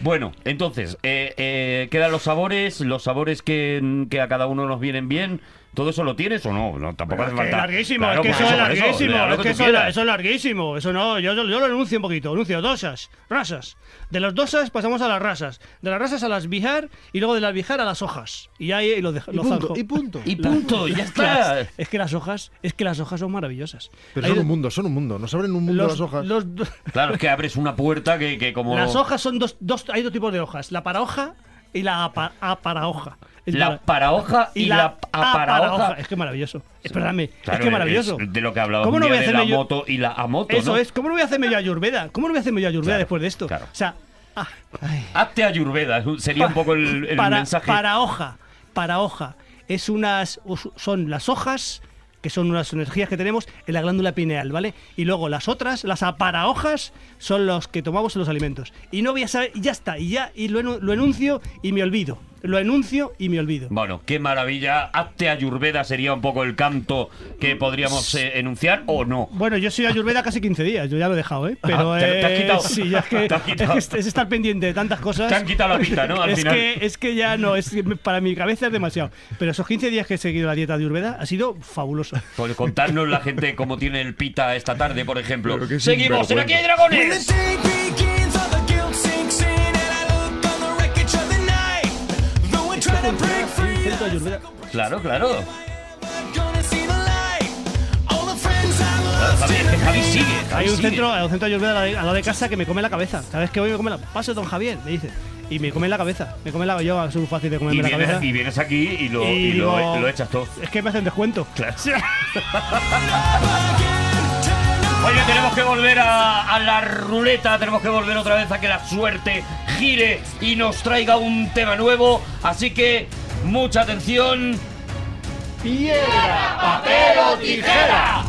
Bueno, entonces, eh, eh, quedan los sabores, los sabores que, que a cada uno nos vienen bien. ¿Todo eso lo tienes o no? No, tampoco hace falta. larguísimo, Claro, es que eso es larguísimo, lo es que eso, eso es larguísimo, eso no, yo, yo, yo lo anuncio un poquito, anuncio dosas, rasas. De las dosas pasamos a las rasas, de las rasas a las bijar y luego de las bijar a las hojas. Y ahí lo, dejo, y lo punto, zanjo. y punto. Y punto, ya está. Las- es que las hojas, es que las hojas son maravillosas. Pero Hay son un mundo, son un mundo. Nos abren un mundo los- las hojas. los Claro, es que abres una puerta que, que como. Las hojas son dos, dos, hay dos tipos de hojas, la parahoja y la apa- aparahoja. Es La para- parahoja y, la, aparahoja. Es que maravilloso. Espérame, Claro, es que maravilloso. es de lo que hablaba ¿Cómo no voy a de la hacerme yo- moto y la amoto, Eso ¿no? es, ¿cómo no voy a hacerme yo ayurveda? ¿Cómo no voy a hacerme yo ayurveda Claro, después de esto? claro. O sea, ah, Hazte ayurveda, sería un poco el, el para, mensaje. para hoja, para hoja, es unas, son las hojas que son unas energías que tenemos en la glándula pineal, ¿vale? Y luego las otras, las aparahojas, son los que tomamos en los alimentos. Y no voy a saber, y ya está, y ya, y lo enuncio y me olvido. Lo enuncio y me olvido. Bueno, qué maravilla. Hazte ayurveda sería un poco el canto que podríamos eh, enunciar o no. Bueno, yo soy ayurveda casi 15 días, yo ya lo he dejado, ¿eh? Pero Ah, ¿te- te has eh, quitado? sí, ya es que, Te has es, es- es estar pendiente de tantas cosas. Te han quitado la pita, ¿no? Al es final. que es que ya no, es que para mi cabeza es demasiado. Pero esos 15 días que he seguido la dieta de ayurveda ha sido fabuloso. Pues contarnos la gente cómo tiene el pita esta tarde, por ejemplo. Pero Seguimos en Aquí hay dragones. Light. All the friends I lost Javi, es que Javi sigue. Javi Hay un sigue. centro, un centro de ayurveda al lado de- casa que me come la cabeza. Cada vez que voy me come la... Pase, don Javier, me dice. Y me come la cabeza. Me come la... Yo soy muy fácil de Y comerme la vienes, cabeza. y vienes aquí y lo, Y y lo- digo, lo echas todo. Es que me hacen descuento. Claro. Oye, tenemos que volver a, a la ruleta, tenemos que volver otra vez a que la suerte gire y nos traiga un tema nuevo. Así que, mucha atención. ¡Piedra, papel o tijera!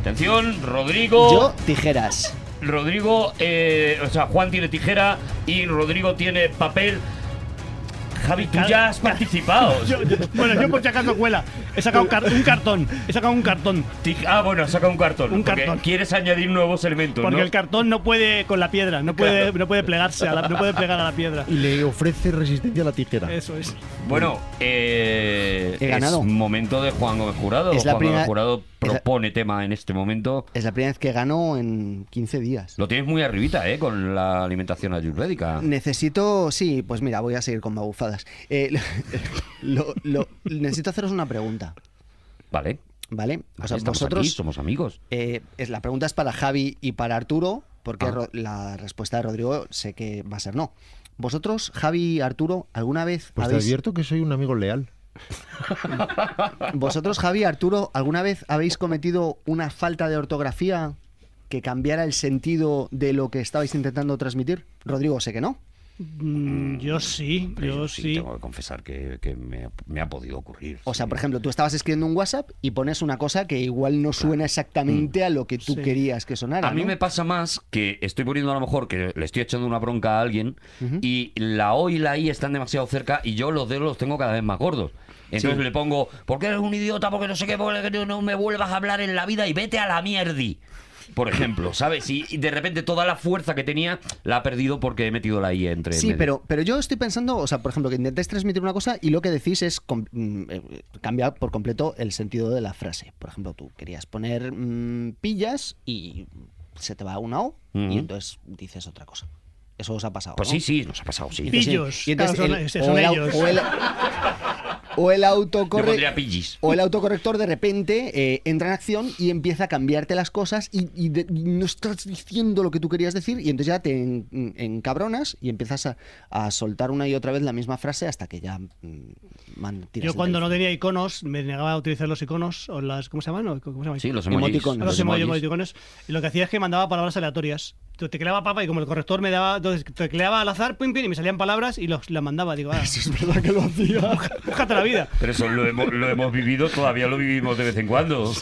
Atención, Rodrigo. Yo, tijeras. Rodrigo, eh, o sea, Juan tiene tijera y Rodrigo tiene papel. Javi, tú ya has participado. Yo- yo- bueno, yo por si acaso cuela. He sacado un, car- un cartón. He sacado un cartón. Ah, bueno, saca un cartón. Un porque cartón. Quieres añadir nuevos elementos, Porque ¿no? el cartón no puede con la piedra. No puede, Claro. no puede plegarse. A la- no puede plegar a la piedra. Y le ofrece resistencia a la tijera. Eso es. Bueno, eh, He ganado. es momento de Juan Gómez Jurado. Es la Juan primera- Gómez Jurado la- propone tema en este momento. Es la primera vez que gano en 15 días. Lo tienes muy arribita, ¿eh? Con la alimentación ayurvédica. Necesito, sí, pues mira, voy a seguir con babufadas. Eh, lo- lo- necesito haceros una pregunta, Vale. ¿vale? O sea, Estamos vosotros, aquí, somos amigos. eh, es, la pregunta es para Javi y para Arturo, porque Ah. La respuesta de Rodrigo sé que va a ser no. Vosotros, Javi y Arturo, ¿alguna vez Pues te advierto que soy un amigo leal. Vosotros, Javi Arturo, ¿alguna vez habéis cometido una falta de ortografía que cambiara el sentido de lo que estabais intentando transmitir? Rodrigo, sé que no. Mm, yo sí, Pero yo sí, tengo que confesar que, que me, ha- me ha podido ocurrir. O sea, sí. por ejemplo, tú estabas escribiendo un WhatsApp y pones una cosa que igual no suena exactamente a lo que tú Sí. querías que sonara. A mí ¿no? me pasa más que estoy poniendo a lo mejor que le estoy echando una bronca a alguien y la O y la I están demasiado cerca y yo los dedos los tengo cada vez más gordos. Entonces Sí. le pongo, ¿por qué eres un idiota? Porque no sé qué, porque no- me vuelvas a hablar en la vida y vete a la mierdi. Por ejemplo, ¿sabes? Y, de repente toda la fuerza que tenía la ha perdido porque he metido la I entre Sí, medio. pero, pero yo estoy pensando, o sea, por ejemplo, que intentáis transmitir una cosa y lo que decís es mm, eh, cambiar por completo el sentido de la frase. Por ejemplo, tú querías poner mm, pillas y se te va una O y entonces dices otra cosa. Eso os ha pasado. Pues ¿no? sí, sí, nos ha pasado, sí. Pillos, y entonces claro, son- el- o el ellos. o el- o el Yo autocorre- pondría pillis. O el autocorrector de repente eh, entra en acción y empieza a cambiarte las cosas y, y de- y no estás diciendo lo que tú querías decir y entonces ya te en- encabronas y empiezas a, a soltar una y otra vez la misma frase hasta que ya mm, man- Yo cuando no tenía iconos me negaba a utilizar los iconos o las ¿cómo se llaman? ¿O ¿Cómo se llaman? Sí, los. A los Los emoticones. Y lo que hacía es que mandaba palabras aleatorias. Te tecleaba papa y como el corrector me daba, entonces tecleaba al azar, pim, pim, y me salían palabras y los, las mandaba. Digo, ah, Es verdad que lo hacía. búscate la vida. Pero eso lo hemos, lo hemos vivido, todavía lo vivimos de vez en cuando.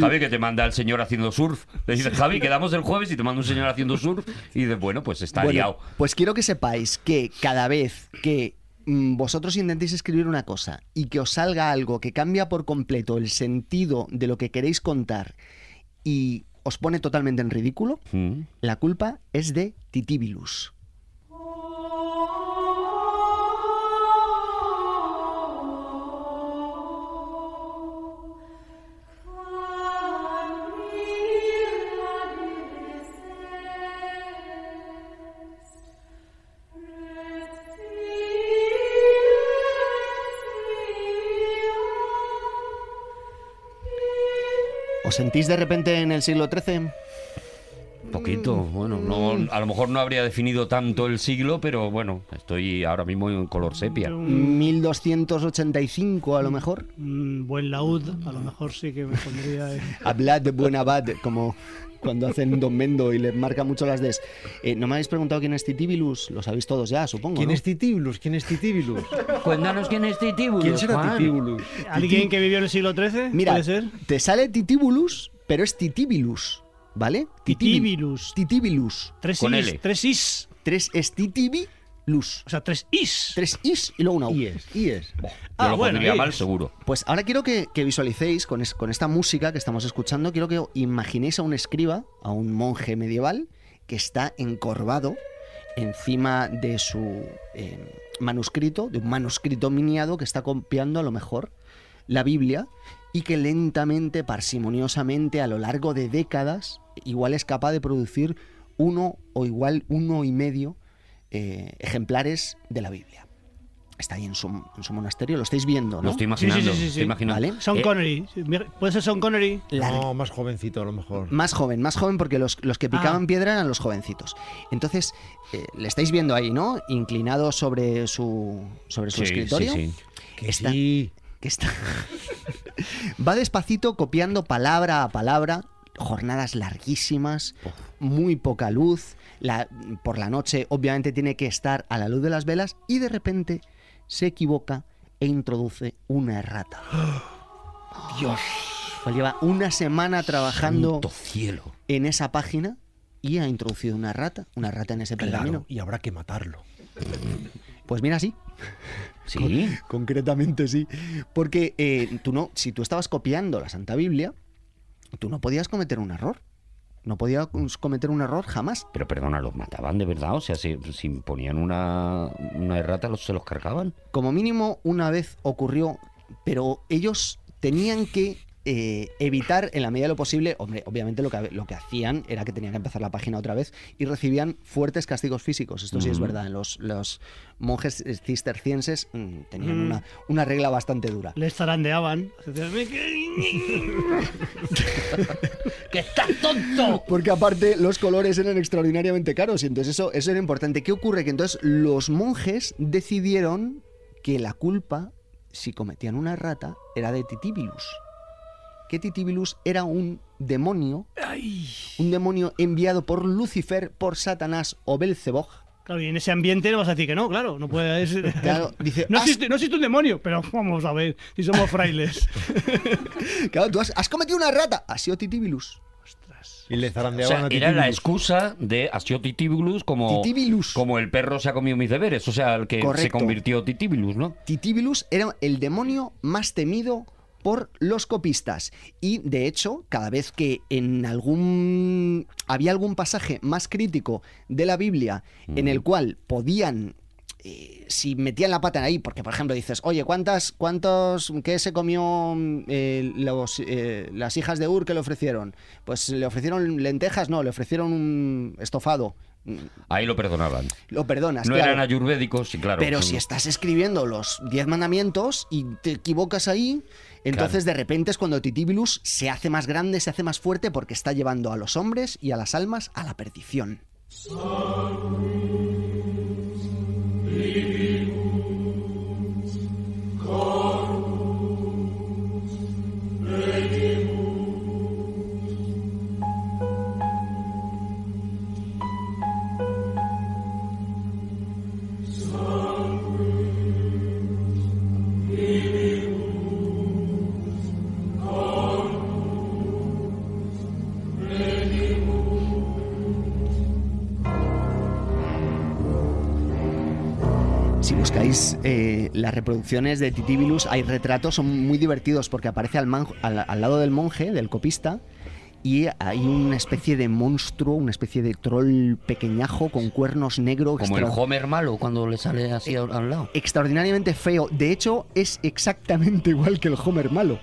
Javi, que te manda el señor haciendo surf. Le dices, Javi, quedamos el jueves y te manda un señor haciendo surf. Y dices, bueno, pues está Bueno, liado. pues quiero que sepáis que cada vez que mm, vosotros intentéis escribir una cosa y que os salga algo que cambia por completo el sentido de lo que queréis contar y os pone totalmente en ridículo, Mm. la culpa es de Titibilus. ¿Os sentís de repente en el siglo XIII? Poquito, bueno, no, a lo mejor no habría definido tanto el siglo, pero bueno, estoy ahora mismo en color sepia. Un, 1285 a lo mejor. un buen laúd, a lo mejor sí que me pondría. Hablad de buen abad, como cuando hacen Don Mendo y le marca mucho las des. Eh, no me habéis preguntado quién es Titibilus, lo sabéis todos ya, supongo. ¿Quién ¿no? es Titibulus? ¿Quién es Titibulus? Cuéntanos quién es Titibulus, ¿Quién será Juan. Titibulus? ¿Alguien que vivió en el siglo XIII? Mira, ¿Puede ser? te sale Titibulus, pero es Titibilus, ¿vale? Titibilus. Titibilus. Tres Con is, L. tres is. Tres es Titibilus. O sea, tres is. Tres is y luego una U. IES, IES. Yo Ah, lo bueno, pondría mal, seguro. Pues ahora quiero que, que visualicéis con, es- con esta música que estamos escuchando, quiero que imaginéis a un escriba, a un monje medieval, que está encorvado encima de su eh, manuscrito, de un manuscrito miniado que está copiando a lo mejor la Biblia y que lentamente, parsimoniosamente, a lo largo de décadas, igual es capaz de producir uno o igual uno y medio eh, ejemplares de la Biblia. Está ahí en su, en su monasterio, lo estáis viendo, ¿no? Lo estoy imaginando. sí, sí, sí. estoy imaginando. Vale. Sean Eh, Connery. ¿Puede ser Sean Connery? La- No, más jovencito a lo mejor. Más joven, más joven porque los, los que picaban Ah. piedra eran los jovencitos. Entonces, eh, le estáis viendo ahí, ¿no? Inclinado sobre su, sobre su sí, escritorio. sí, sí. Que Está- sí. Que está... Va despacito copiando palabra a palabra jornadas larguísimas, muy poca luz, la- por la noche obviamente tiene que estar a la luz de las velas y de repente se equivoca e introduce una errata. Dios. Pues lleva una semana trabajando cielo. en esa página y ha introducido una rata, una rata en ese pergamino. Claro, y habrá que matarlo. Pues mira, sí. Sí. Concretamente sí. Porque eh, tú no, si tú estabas copiando la Santa Biblia, tú no podías cometer un error. No podías cometer un error jamás. Pero perdona, ¿los mataban de verdad? O sea, si, si ponían una, una errata, ¿los, ¿se los cargaban? Como mínimo una vez ocurrió, pero ellos tenían que eh, evitar en la medida de lo posible, hombre, obviamente lo que, lo que hacían era que tenían que empezar la página otra vez y recibían fuertes castigos físicos. Esto sí es verdad, los, los monjes cistercienses mm, tenían Mm. una, una regla bastante dura. Les zarandeaban. ¡Que estás tonto! Porque aparte los colores eran extraordinariamente caros y entonces eso, eso era importante. ¿Qué ocurre? Que entonces los monjes decidieron que la culpa, si cometían una errata, era de Titibilus. Que Titibilus era un demonio, un demonio enviado por Lucifer, por Satanás o Belzebog. Claro, y en ese ambiente no vas a decir que no, claro. No puede ser- Claro, dice, no, "Has- existe, no existe un demonio, pero vamos a ver si somos frailes. Claro, tú has, has cometido una errata. Ha sido Titibilus. Y le O zarandeaban sea, a era la excusa de Asio Titibilus como, Titibilus. como el perro se ha comido mis deberes. O sea, el que se convirtió Titibilus, ¿no? Titibilus era el demonio más temido por los copistas y de hecho cada vez que en algún había algún pasaje más crítico de la Biblia en el cual podían eh, si metían la pata ahí porque por ejemplo dices oye cuántas cuántos qué se comió mm, eh, los, eh, las hijas de Ur que le ofrecieron pues le ofrecieron lentejas no le ofrecieron un estofado Mm, Ahí lo perdonaban. lo perdonas No claro. eran ayurvédicos, sí, claro. Pero Sí. si estás escribiendo los 10 mandamientos y te equivocas ahí, entonces de repente es cuando Titibilus se hace más grande, se hace más fuerte porque está llevando a los hombres y a las almas a la perdición. Reproducciones de Titibilus, hay retratos, son muy divertidos porque aparece al, man- al- al lado del monje, del copista, y hay una especie de monstruo, una especie de troll pequeñajo con cuernos negros. Como el Homer malo cuando le sale así al, al lado. extraordinariamente feo. De hecho, es exactamente igual que el Homer malo.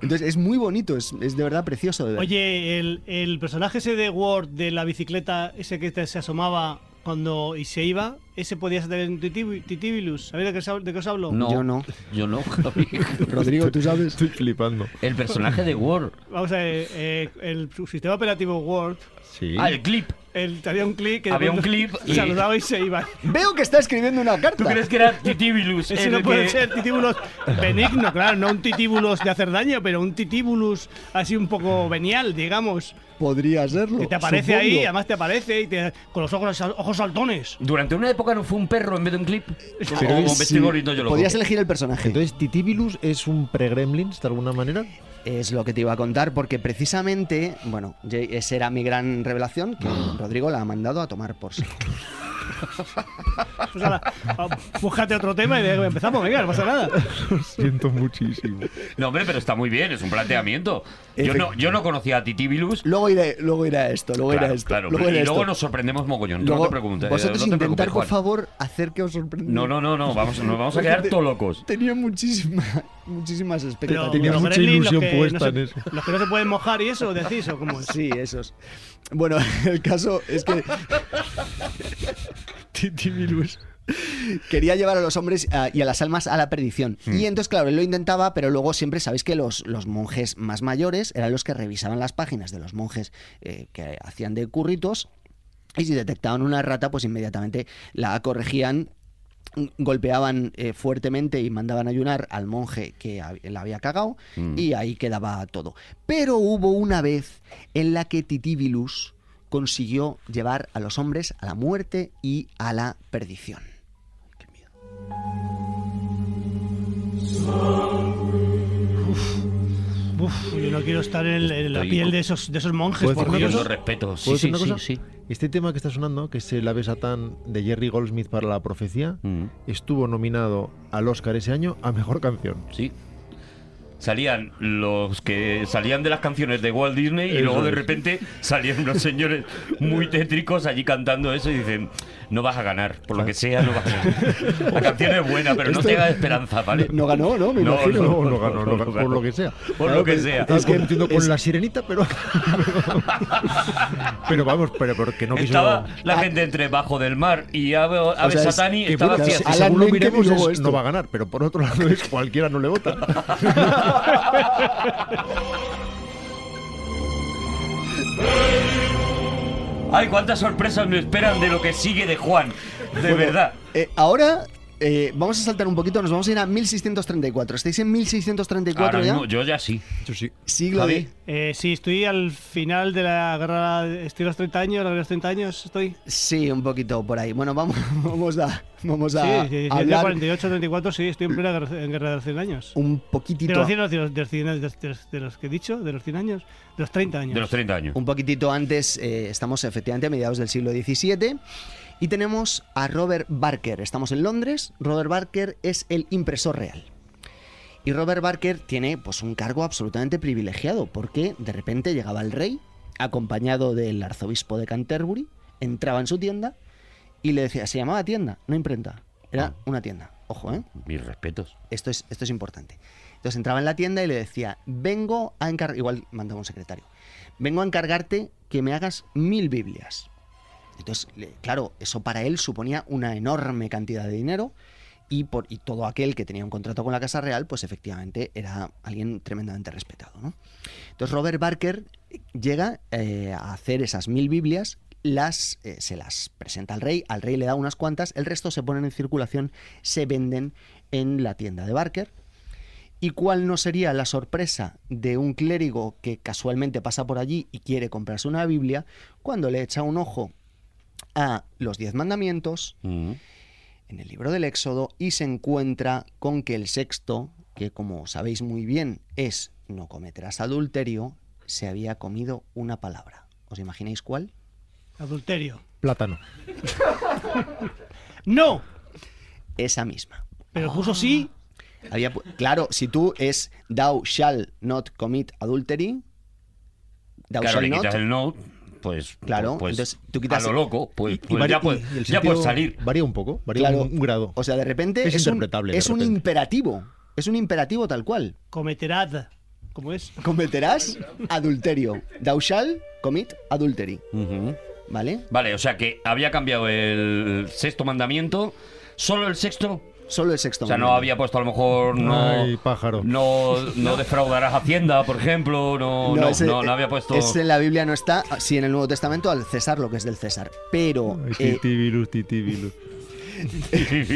Entonces, es muy bonito, es, es de verdad precioso de ver. Oye, el, el personaje ese de Word de la bicicleta, ese que te- se asomaba cuando y se iba, ese podía ser un titibi- Titibilus. ¿Sabéis de qué, de qué os hablo? No, Yo no. Yo no, Javi. Rodrigo, ¿tú sabes? Estoy flipando. El personaje de Word. Vamos a ver, eh, el sistema operativo Word, Sí. Ah, el clip. el, había un clic que Había un clip y- saludaba y se iba. Veo que está escribiendo una carta. ¿Tú crees que era Titibilus? Ese el no puede que- ser titíbulos benigno, claro, no un titíbulos de hacer daño, pero un titíbulus así un poco venial, digamos, Podría serlo. que te aparece supongo. ahí, además te aparece y te, con los ojos, ojos saltones. Durante una época no fue un perro en vez de un clip. Pero es- yo loco. Podías elegir el personaje. Entonces, Titibilus es un pre-Gremlins de alguna manera. Es lo que te iba a contar, porque precisamente, bueno, esa era mi gran revelación, que Rodrigo la ha mandado a tomar por sí. Pues ahora, búscate otro tema y empezamos, venga, no pasa nada. Siento muchísimo. No, hombre, pero está muy bien, es un planteamiento. Yo no, yo no conocía a Titibilus. Luego iré, luego iré a esto, luego iré Claro, a esto. claro, luego y luego nos sorprendemos mogollón. Luego, no te preguntes. Vosotros no te intentar, por favor, hacer que os sorprenda. No, no, no, no, vamos, nos vamos a quedar todos locos. Tenía muchísima, muchísimas Pero expectativas. tenía mucha ilusión que puesta no se, en eso. Los que no se pueden mojar y eso, decís, o cómo es. Sí, esos. Bueno, el caso es que Titibilus quería llevar a los hombres ah, y a las almas a la perdición. Y entonces, claro, él lo intentaba, pero luego siempre sabéis que los, los monjes más mayores eran los que revisaban las páginas de los monjes eh, que hacían de curritos. Y si detectaban una rata, pues inmediatamente la corregían golpeaban eh, fuertemente y mandaban ayunar al monje que la había cagado Mm. y ahí quedaba todo. Pero hubo una vez en la que Titibilus consiguió llevar a los hombres a la muerte y a la perdición. Qué miedo. Uf, yo no quiero estar en, en la Estoy piel con- de esos, de esos monjes, ¿Puedo por Dios. Con todo respeto. Sí, ¿Puedo sí, sí, sí. Este tema que está sonando, que es el Ave Satán de Jerry Goldsmith para la profecía, Mm. estuvo nominado al Oscar ese año a Mejor Canción. Sí. Salían los que salían de las canciones de Walt Disney y Eso luego de repente salían unos señores muy tétricos allí cantando eso y dicen, no vas a ganar, por lo que sea, no vas a ganar. La canción es buena, pero no te hagas esperanza, ¿vale? No ganó, ¿no? Me No, imagino. No, no ganó, no ganó, por lo que sea. Por lo que sea. Estaba compitiendo con la sirenita, pero. pero vamos, pero porque no quiso. Estaba la gente entre Bajo del Mar y Ave, Ave sea, es Satani que estaba así. Alan según lo miremos, es- no va a ganar, pero por otro lado es cualquiera no le vota. Ay, cuántas sorpresas me esperan de lo que sigue de Juan. De verdad. Eh, ahora eh, vamos a saltar un poquito, nos vamos a ir a 1634. ¿Estáis en 1634 Ahora ya? mismo, yo ya sí. Yo sí. Siglo de... Eh, sí, estoy al final de la guerra. Estoy a los 30 años, a los 30 años estoy. Sí, un poquito por ahí. Bueno, vamos, vamos a, vamos Sí, a sí, sí, ya hablar 48, 34, sí, estoy en plena guerra, en guerra de los 100 años. un De poquitito, los, 100, de, los, de, los, 100 años, de, los, de los que he dicho, de los 100 años, de los 30 años. De los 30 años. un poquitito antes. eh, estamos efectivamente a mediados del siglo XVII. Y tenemos a Robert Barker. Estamos en Londres. Robert Barker es el impresor real. Y Robert Barker tiene pues un cargo absolutamente privilegiado porque de repente llegaba el rey acompañado del arzobispo de Canterbury, entraba en su tienda y le decía, se llamaba tienda, no imprenta, era una tienda. Ojo, ¿eh? Mis respetos. Esto es, esto es importante. Entonces entraba en la tienda y le decía, vengo a encargar, igual mandaba un secretario, vengo a encargarte que me hagas mil Biblias. Entonces, claro, eso para él suponía una enorme cantidad de dinero y todo aquel que tenía un contrato con la Casa Real, pues efectivamente era alguien tremendamente respetado. ¿no? Entonces Robert Barker llega eh, a hacer esas mil Biblias, las, eh, se las presenta al rey, al rey le da unas cuantas, el resto se ponen en circulación, se venden en la tienda de Barker. ¿Y cuál no sería la sorpresa de un clérigo que casualmente pasa por allí y quiere comprarse una Biblia cuando le echa un ojo a los diez mandamientos Mm. en el libro del Éxodo y se encuentra con que el sexto, que como sabéis muy bien es no cometerás adulterio, se había comido una palabra. ¿Os imagináis cuál? Adulterio. Plátano. ¡No! Esa misma. Pero puso sí. Había pu- claro, si tú es thou shall not commit adultery, thou Claro, shall le not, quitas el no, pues, Claro, pues entonces tú quitas- a lo loco, pues, Y pues varía- ya, pues, y el ya sentido puedes salir. Varía un poco, varía Claro. un, un grado. o sea, de repente Es es, un, interpretable, es un imperativo, es un imperativo tal cual. Cometerad. ¿Cómo es? Cometerás adulterio. Thou shall commit adultery. ¿vale? Vale, o sea que había cambiado el sexto mandamiento, solo el sexto. Solo el sexto. O sea, no había puesto a lo mejor no. Ay, pájaro. No, no defraudarás Hacienda, por ejemplo. No, no, ese- no, no había puesto. ese en la Biblia no está, sí en el Nuevo Testamento al César lo que es del César. Pero, Ay, eh, titibilus, titibilus.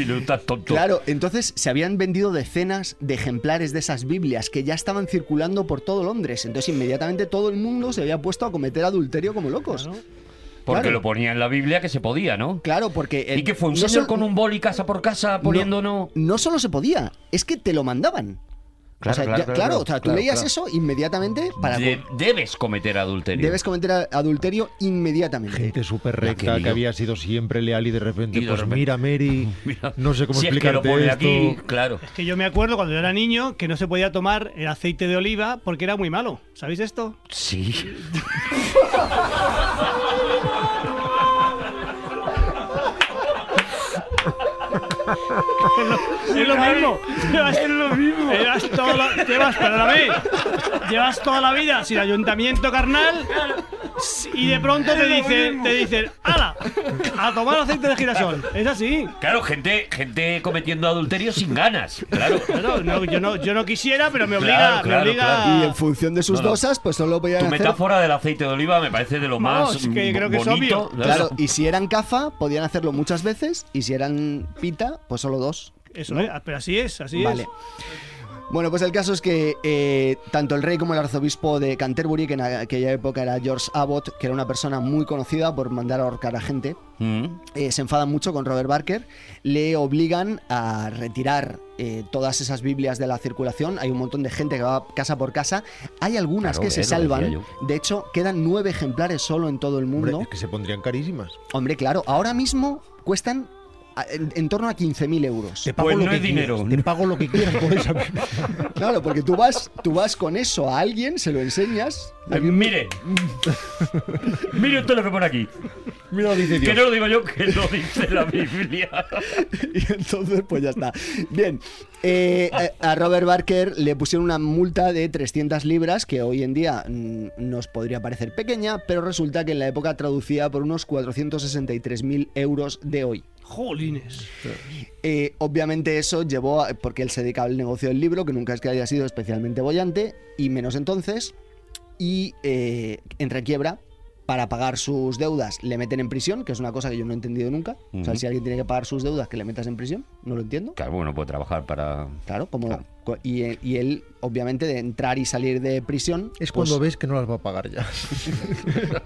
no estás tonto. claro, entonces se habían vendido decenas de ejemplares de esas Biblias que ya estaban circulando por todo Londres. Entonces inmediatamente todo el mundo se había puesto a cometer adulterio como locos. Claro. Porque claro. lo ponía en la Biblia que se podía, ¿no? Claro, porque... el- ¿Y que fue un no señor con un boli casa por casa poniendo no? No solo se podía, es que te lo mandaban. Claro, o sea, claro, ya- claro, claro, claro, o sea, tú claro, leías claro. eso inmediatamente para... De- debes cometer adulterio. Debes cometer adulterio inmediatamente. Gente súper recta que, había sido siempre leal y de repente, Y de pues repente- mira, Mary, Mira, no sé cómo si es que explicarte esto. aquí, claro. Es que yo me acuerdo cuando yo era niño que no se podía tomar el aceite de oliva porque era muy malo. ¿Sabéis esto? Sí. Es lo mismo. Es lo mismo. Llevas toda la, llevas, perdóname, llevas toda la vida sin ayuntamiento carnal y de pronto te dicen, te dicen. A tomar aceite de girasol. Es así. Claro, gente, gente cometiendo adulterio sin ganas. Claro. Claro, no, yo, no, yo no quisiera, pero me obliga. Claro, claro, me obliga claro. Y en función de sus No, no. dosas, pues solo podían Tu hacer... metáfora del aceite de oliva me parece de lo más que mm, creo que es bonito. Claro, y si eran caza, podían hacerlo muchas veces, y si eran pita, pues solo dos. Eso es, pero así es, así Vale. es. Bueno, pues el caso es que eh, tanto el rey como el arzobispo de Canterbury, que en aquella época era George Abbott, que era una persona muy conocida por mandar a ahorcar a gente, Mm. eh, se enfadan mucho con Robert Barker, le obligan a retirar eh, todas esas Biblias de la circulación. Hay un montón de gente que va casa por casa. Hay algunas Claro, que se salvan. De hecho, quedan nueve ejemplares solo en todo el Hombre, mundo. es que se pondrían carísimas. Hombre, claro, ahora mismo cuestan en, en torno a 15.000 euros. Te pago Pues lo no que es dinero. quieras, Te pago lo que quieras por esa Claro, porque tú vas, tú vas con eso a alguien, se lo enseñas. Eh, Mire. Mire usted lo que pone aquí. Mira lo dice Que no lo digo yo, que lo dice la Biblia. Y entonces, pues ya está. Bien, eh, a a Robert Barker le pusieron una multa de 300 libras, que hoy en día mm, nos podría parecer pequeña, pero resulta que en la época traducía por unos 463.000 euros de hoy. Jolines. Eh, obviamente eso llevó, a- porque él se dedicaba al negocio del libro, que nunca es que haya sido especialmente bollante, y menos entonces, y eh, entra en quiebra. Para pagar sus deudas le meten en prisión, que es una cosa que yo no he entendido nunca. O sea, si alguien tiene que pagar sus deudas, que le metas en prisión, no lo entiendo. Claro, bueno, puede trabajar para. Claro, como Claro. Co- Y, él- y él, obviamente, de entrar y salir de prisión, Es pues, cuando ves que no las va a pagar ya.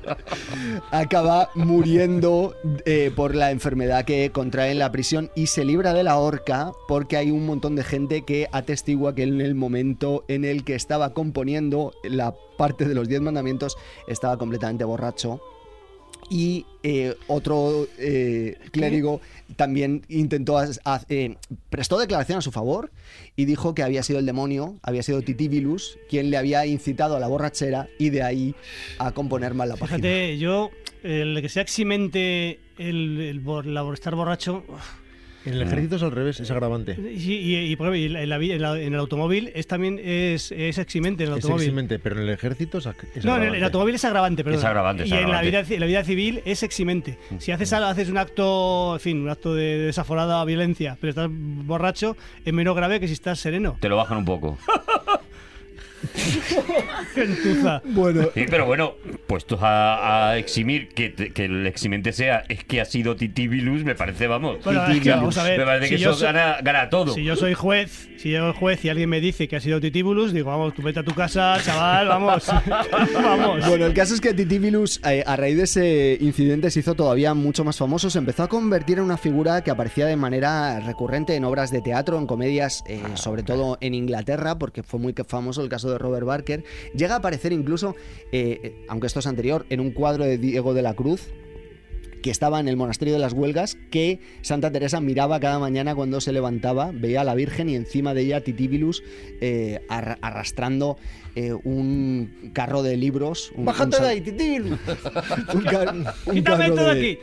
acaba muriendo eh, por la enfermedad que contrae en la prisión y se libra de la horca porque hay un montón de gente que atestigua que en el momento en el que estaba componiendo la parte de los diez mandamientos estaba completamente borracho. Y eh, otro eh, clérigo también intentó, as- eh, prestó declaración a su favor y dijo que había sido el demonio, había sido Titibilus, quien le había incitado a la borrachera y de ahí a componer mal la página. Fíjate, yo, el que sea eximente el, el por estar borracho. En el ejército es al revés, es agravante. Y, y- y, por ejemplo, y en, la en la- en el automóvil es también es, es eximente en el Es automóvil. eximente, pero en el ejército es, es No, en el, agravante. el automóvil es agravante, perdón. Es agravante, es y en la, vida, agravante. en la vida civil es eximente. Si haces, algo- haces un acto, en fin, un acto de desaforada violencia, pero estás borracho, es menos grave que si estás sereno. Te lo bajan un poco. Gentuza. Bueno, Sí, pero bueno, puestos a, a eximir que, te- que el eximente sea es que ha sido Titibilus, me parece, vamos. Bueno, es que Titibilus. vamos a ver, me parece si que yo eso soy- gana, gana todo. Si yo soy juez, si yo soy juez y alguien me dice que ha sido Titibulus, digo, vamos, tú vete a tu casa, chaval, vamos. vamos. Bueno, el caso es que Titibilus, eh, a raíz de ese incidente, se hizo todavía mucho más famoso. Se empezó a convertir en una figura que aparecía de manera recurrente en obras de teatro, en comedias, eh, sobre todo en Inglaterra, porque fue muy famoso el caso de Robert Barker. Llega a aparecer incluso, eh, eh, aunque esto es anterior, en un cuadro de Diego de la Cruz, que estaba en el monasterio de las Huelgas, que Santa Teresa miraba cada mañana cuando se levantaba, veía a la Virgen y encima de ella Titibilus eh, arra- arrastrando eh, un carro de libros. Un, ¡Bájate un de ahí, titín! un car- un Quítame carro todo de, aquí.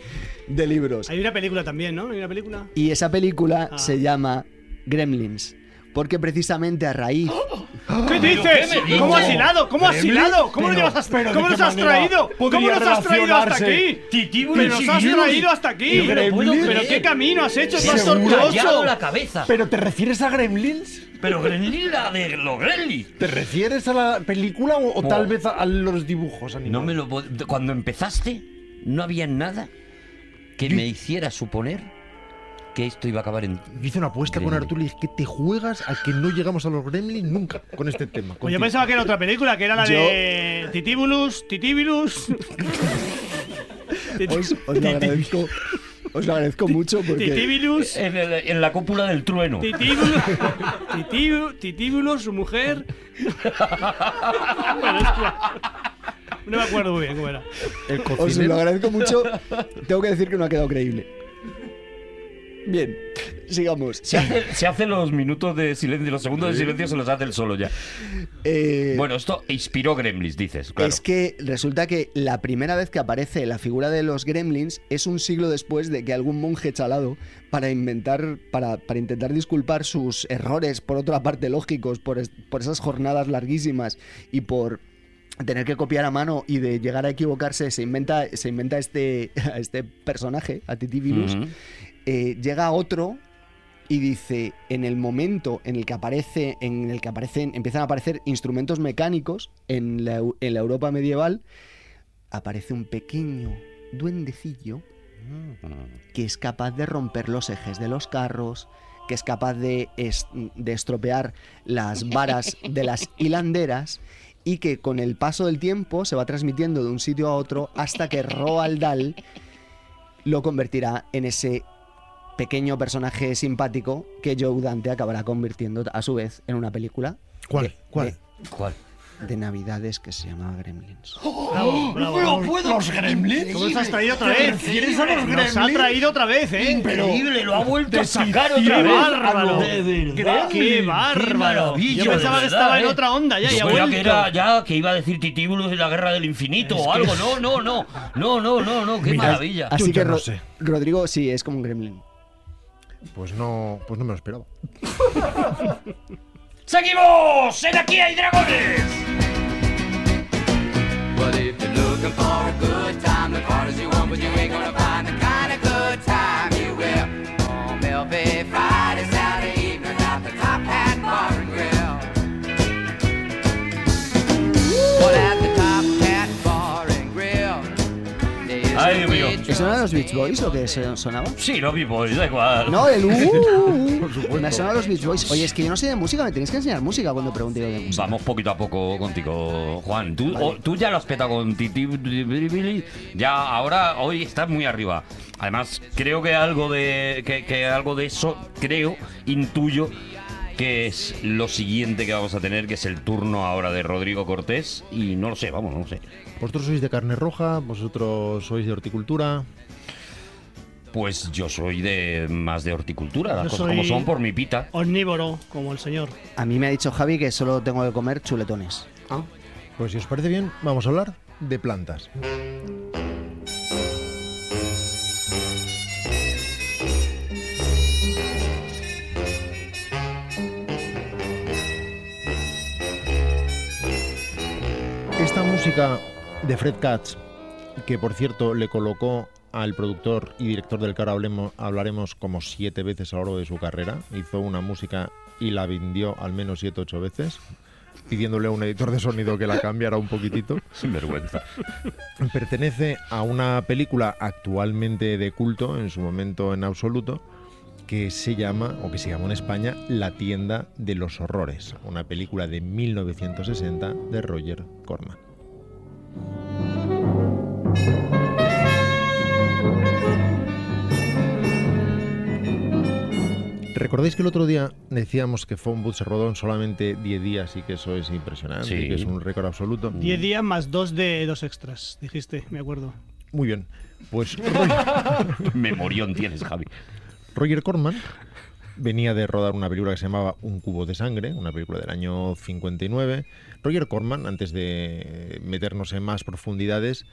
de libros. Hay una película también, ¿no? Hay una película. Y esa película Ah. se llama Gremlins. Porque precisamente a raíz. ¿Qué dices? qué? ¿Cómo has hilado? ¿Cómo has hilado? ¿Cómo, lo Pero- llevas hasta- pero ¿de ¿cómo los has traído? ¿Cómo los has traído hasta aquí? Pero nos has traído hasta aquí. Pero qué camino has hecho, Se más tortuoso. la cabeza. ¿Pero te refieres a Gremlins? Pero Gremlins, la de los Gremlins. ¿Te refieres a la película o, o tal vez a, a los dibujos animados? No me lo Cuando empezaste, no había nada que me hiciera suponer que esto iba a acabar en. Hice una apuesta con. Arturo y dije que te juegas a que no llegamos a los Gremlins nunca con este tema. Pues yo pensaba que era otra película, que era la Yo- de Titibulus, Titibilus. Os, os lo agradezco. Os lo agradezco mucho porque. Titibilus. En, el- en la cúpula del trueno. Titibulus, Titibu- Titibulus, su mujer. bueno, es igual. No me acuerdo muy bien cómo era. El Os lo agradezco mucho. Tengo que decir que no ha quedado creíble. Bien, sigamos. Se hace, se hace los minutos de silencio, los segundos de silencio se los hace el solo ya. Eh, Bueno, esto inspiró Gremlins, dices, claro. Es que resulta que la primera vez que aparece la figura de los gremlins es un siglo después de que algún monje chalado, para inventar, para, para intentar disculpar sus errores, por otra parte lógicos, por, es- por esas jornadas larguísimas y por tener que copiar a mano y de llegar a equivocarse, se inventa, se inventa este, este personaje, a Titi Vilus. Ujú. Eh, llega otro y dice, en el momento en el que aparece, en el que aparecen, empiezan a aparecer instrumentos mecánicos en la, en la Europa medieval, aparece un pequeño duendecillo que es capaz de romper los ejes de los carros, que es capaz de, de estropear las varas de las hilanderas y que con el paso del tiempo se va transmitiendo de un sitio a otro hasta que Roald Dahl lo convertirá en ese pequeño personaje simpático que Joe Dante acabará convirtiendo a su vez en una película ¿Cuál? de- ¿Cuál? ¿Cuál? de, de navidades que se llama Gremlins. Bravo, bravo. ¿Los gremlins? ¿Cómo nos has traído otra vez? refieres a los Nos ha gremlins? traído otra vez, ¿eh? Increíble, lo ha vuelto a sacar ¡Qué otra vez. bárbaro! De verdad. ¡Qué bárbaro! Yo pensaba que estaba en ¿eh? otra onda ya, y ha Yo creía que era ya que iba a decir Titíbulos de la guerra del infinito o algo. No, no, no. No, no, no, no. Qué Mira, maravilla. Así Yo que no Ro- sé. Rodrigo sí es como un gremlin. Pues no, pues no me lo esperaba. ¡Seguimos! ¡En Aquí hay dragones! Well, if you're looking for a good time, the parties you want, but you ain't gonna find Dios mío. waitress ¿Eso no eran los Beach Boys lo que sonaba? Sí, lo mismo, da igual. No, el uh, Me ha sonado los Beach Boys. Oye, es que yo no sé de música, me tenéis que enseñar música cuando pregunte yo de música. Vamos poquito a poco contigo, Juan. Tú, o- tú ya lo has petado con Titi. Ya ahora, hoy estás muy arriba. Además, creo que algo de que, que algo de eso, creo, intuyo que es lo siguiente que vamos a tener, que es el turno ahora de Rodrigo Cortés. Y no lo sé, vamos, no lo sé. Vosotros sois de carne roja, vosotros sois de horticultura. Pues yo soy de más de horticultura, las Yo cosas como son por mi pita. Omnívoro, como el señor. A mí me ha dicho Javi que solo tengo que comer chuletones. Pues si os parece bien, vamos a hablar de plantas. Música de Fred Katz, que por cierto le colocó al productor y director del que ahora hablemos- hablaremos como siete veces a lo largo de su carrera, hizo una música y la vendió al menos siete ocho veces, pidiéndole a un editor de sonido que la cambiara un poquitito. Sin vergüenza. Pertenece a una película actualmente de culto, en su momento en absoluto, que se llama, o que se llamó en España, La tienda de los horrores, una película de 1960 de Roger Corman. ¿Recordáis que el otro día decíamos que Phone Booth se rodó en solamente 10 días y que eso es impresionante, Sí. y que es un récord absoluto? 10 días más dos de dos extras, dijiste, me acuerdo. Muy bien. Pues Roger, Memorión tienes, Javi. Roger Corman venía de rodar una película que se llamaba Un cubo de sangre, una película del año 59. Roger Corman, antes de meternos en más profundidades,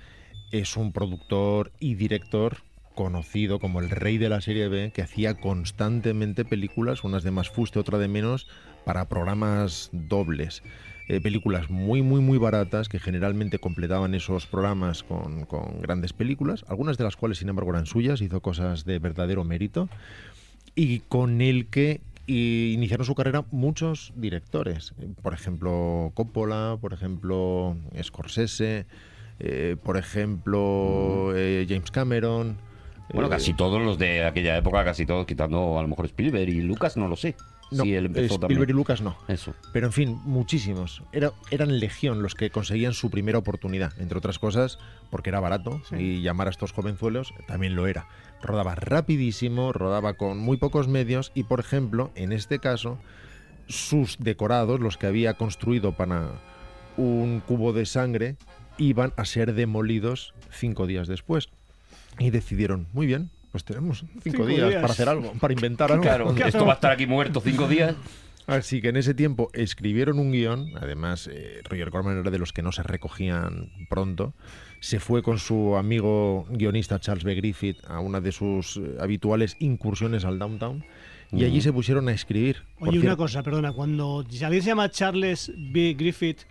es un productor y director conocido como el rey de la serie B, que hacía constantemente películas, unas de más fuste, otra de menos, para programas dobles. Eh, películas muy, muy, muy baratas que generalmente completaban esos programas con, con grandes películas, algunas de las cuales, sin embargo, eran suyas, hizo cosas de verdadero mérito y con el que eh, iniciaron su carrera muchos directores. Eh, Por ejemplo, Coppola, por ejemplo, Scorsese, eh, por ejemplo, eh, James Cameron. Bueno, eh, casi todos los de aquella época, casi todos, quitando a lo mejor Spielberg y Lucas, no lo sé. no, sí, él empezó Spielberg y. Lucas no. Eso. Pero en fin, muchísimos. Era, eran legión los que conseguían su primera oportunidad, entre otras cosas, porque era barato y llamar a estos jovenzuelos también lo era. Rodaba rapidísimo, rodaba con muy pocos medios y, por ejemplo, en este caso, sus decorados, los que había construido para un cubo de sangre, iban a ser demolidos cinco días después. Y decidieron, muy bien, pues tenemos cinco, Cinco días, días. para hacer algo, para inventar algo. Claro, esto va a estar aquí muerto cinco días. Así que en ese tiempo escribieron un guion, además eh, Roger Corman era de los que no se recogían pronto, se fue con su amigo guionista Charles B. Griffith a una de sus eh, habituales incursiones al downtown y allí se pusieron a escribir. Oye, una cosa, perdona, cuando alguien se llama Charles B. Griffith,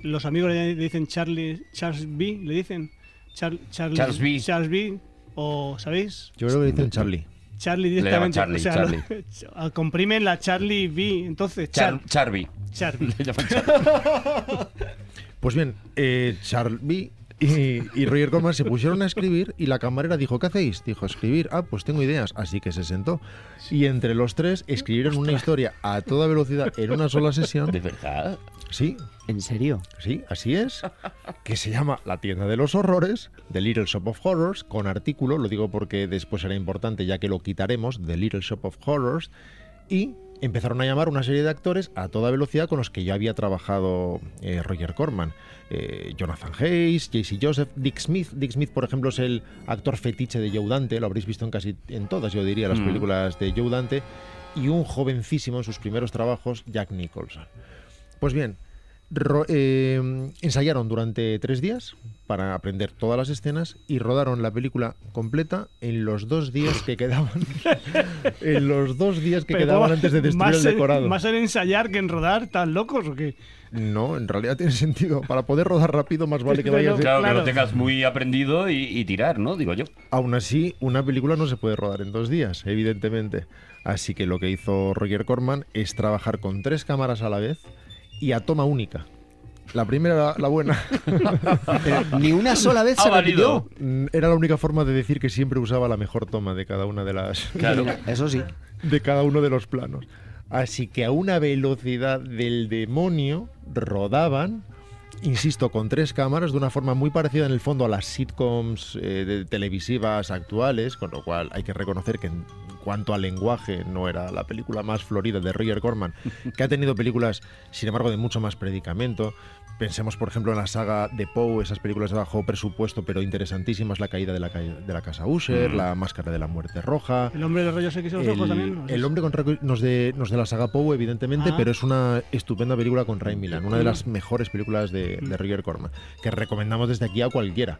los amigos le, le dicen Charlie, Charles B, le dicen Char- Charles, Charles B. Charles B, o ¿sabéis? Yo creo que dicen Charlie. Charlie directamente. Charlie, o sea, lo- comprimen la Charlie B, entonces Char- Char, Charby. Charlie. Le llaman Char- Pues bien, eh, Charlie y, y Roger Corman se pusieron a escribir y la camarera dijo, ¿qué hacéis? Dijo, escribir. Ah, pues tengo ideas. Así que se sentó. Y entre los tres escribieron una historia a toda velocidad en una sola sesión. ¿De verdad? Sí, ¿En serio? sí, así es. Que se llama La tienda de los horrores, The Little Shop of Horrors, con artículo, lo digo porque después será importante ya que lo quitaremos, The Little Shop of Horrors, y empezaron a llamar una serie de actores a toda velocidad con los que ya había trabajado eh, Roger Corman. Eh, Jonathan Hayes, JC Joseph, Dick Smith. Dick Smith, por ejemplo, es el actor fetiche de Joe Dante, lo habréis visto en casi en todas, yo diría, las Mm. películas de Joe Dante, y un jovencísimo en sus primeros trabajos, Jack Nicholson. Pues bien, ro- eh, ensayaron durante tres días para aprender todas las escenas y rodaron la película completa en los dos días que quedaban. en los dos días que Pero quedaban antes de destruir ¿Más el en- decorado. ¿Más en ensayar que en rodar? ¿Tan locos o qué? No, en realidad tiene sentido. Para poder rodar rápido, más vale que Pero- vayas. de- Claro, que Claro. lo tengas muy aprendido y, y tirar, ¿no? Digo yo. Aún así, una película no se puede rodar en dos días, evidentemente. Así que lo que hizo Roger Corman es trabajar con tres cámaras a la vez y a toma única. La primera, la, la buena, Pero ni una sola vez Ha se valido. repitió. mm, era la única forma de decir que siempre usaba la mejor toma de cada una de las Claro. Eso sí. de cada uno de los planos. Así que a una velocidad del demonio rodaban, insisto, con tres cámaras, de una forma muy parecida en el fondo a las sitcoms eh, de- televisivas actuales, con lo cual hay que reconocer que en cuanto al lenguaje no era la película más florida de Roger Corman, que ha tenido películas, sin embargo, de mucho más predicamento. Pensemos, por ejemplo, en la saga de Poe, esas películas de bajo presupuesto, pero interesantísimas, La caída de la, ca- de la casa Usher, Mm. La máscara de la muerte roja, ¿El hombre de los rayos X en los ojos también? el hombre con nos de, nos de la saga Poe, evidentemente, Ah. pero es una estupenda película con Ray Milland, una de las mejores películas de, de Roger Corman, que recomendamos desde aquí a cualquiera.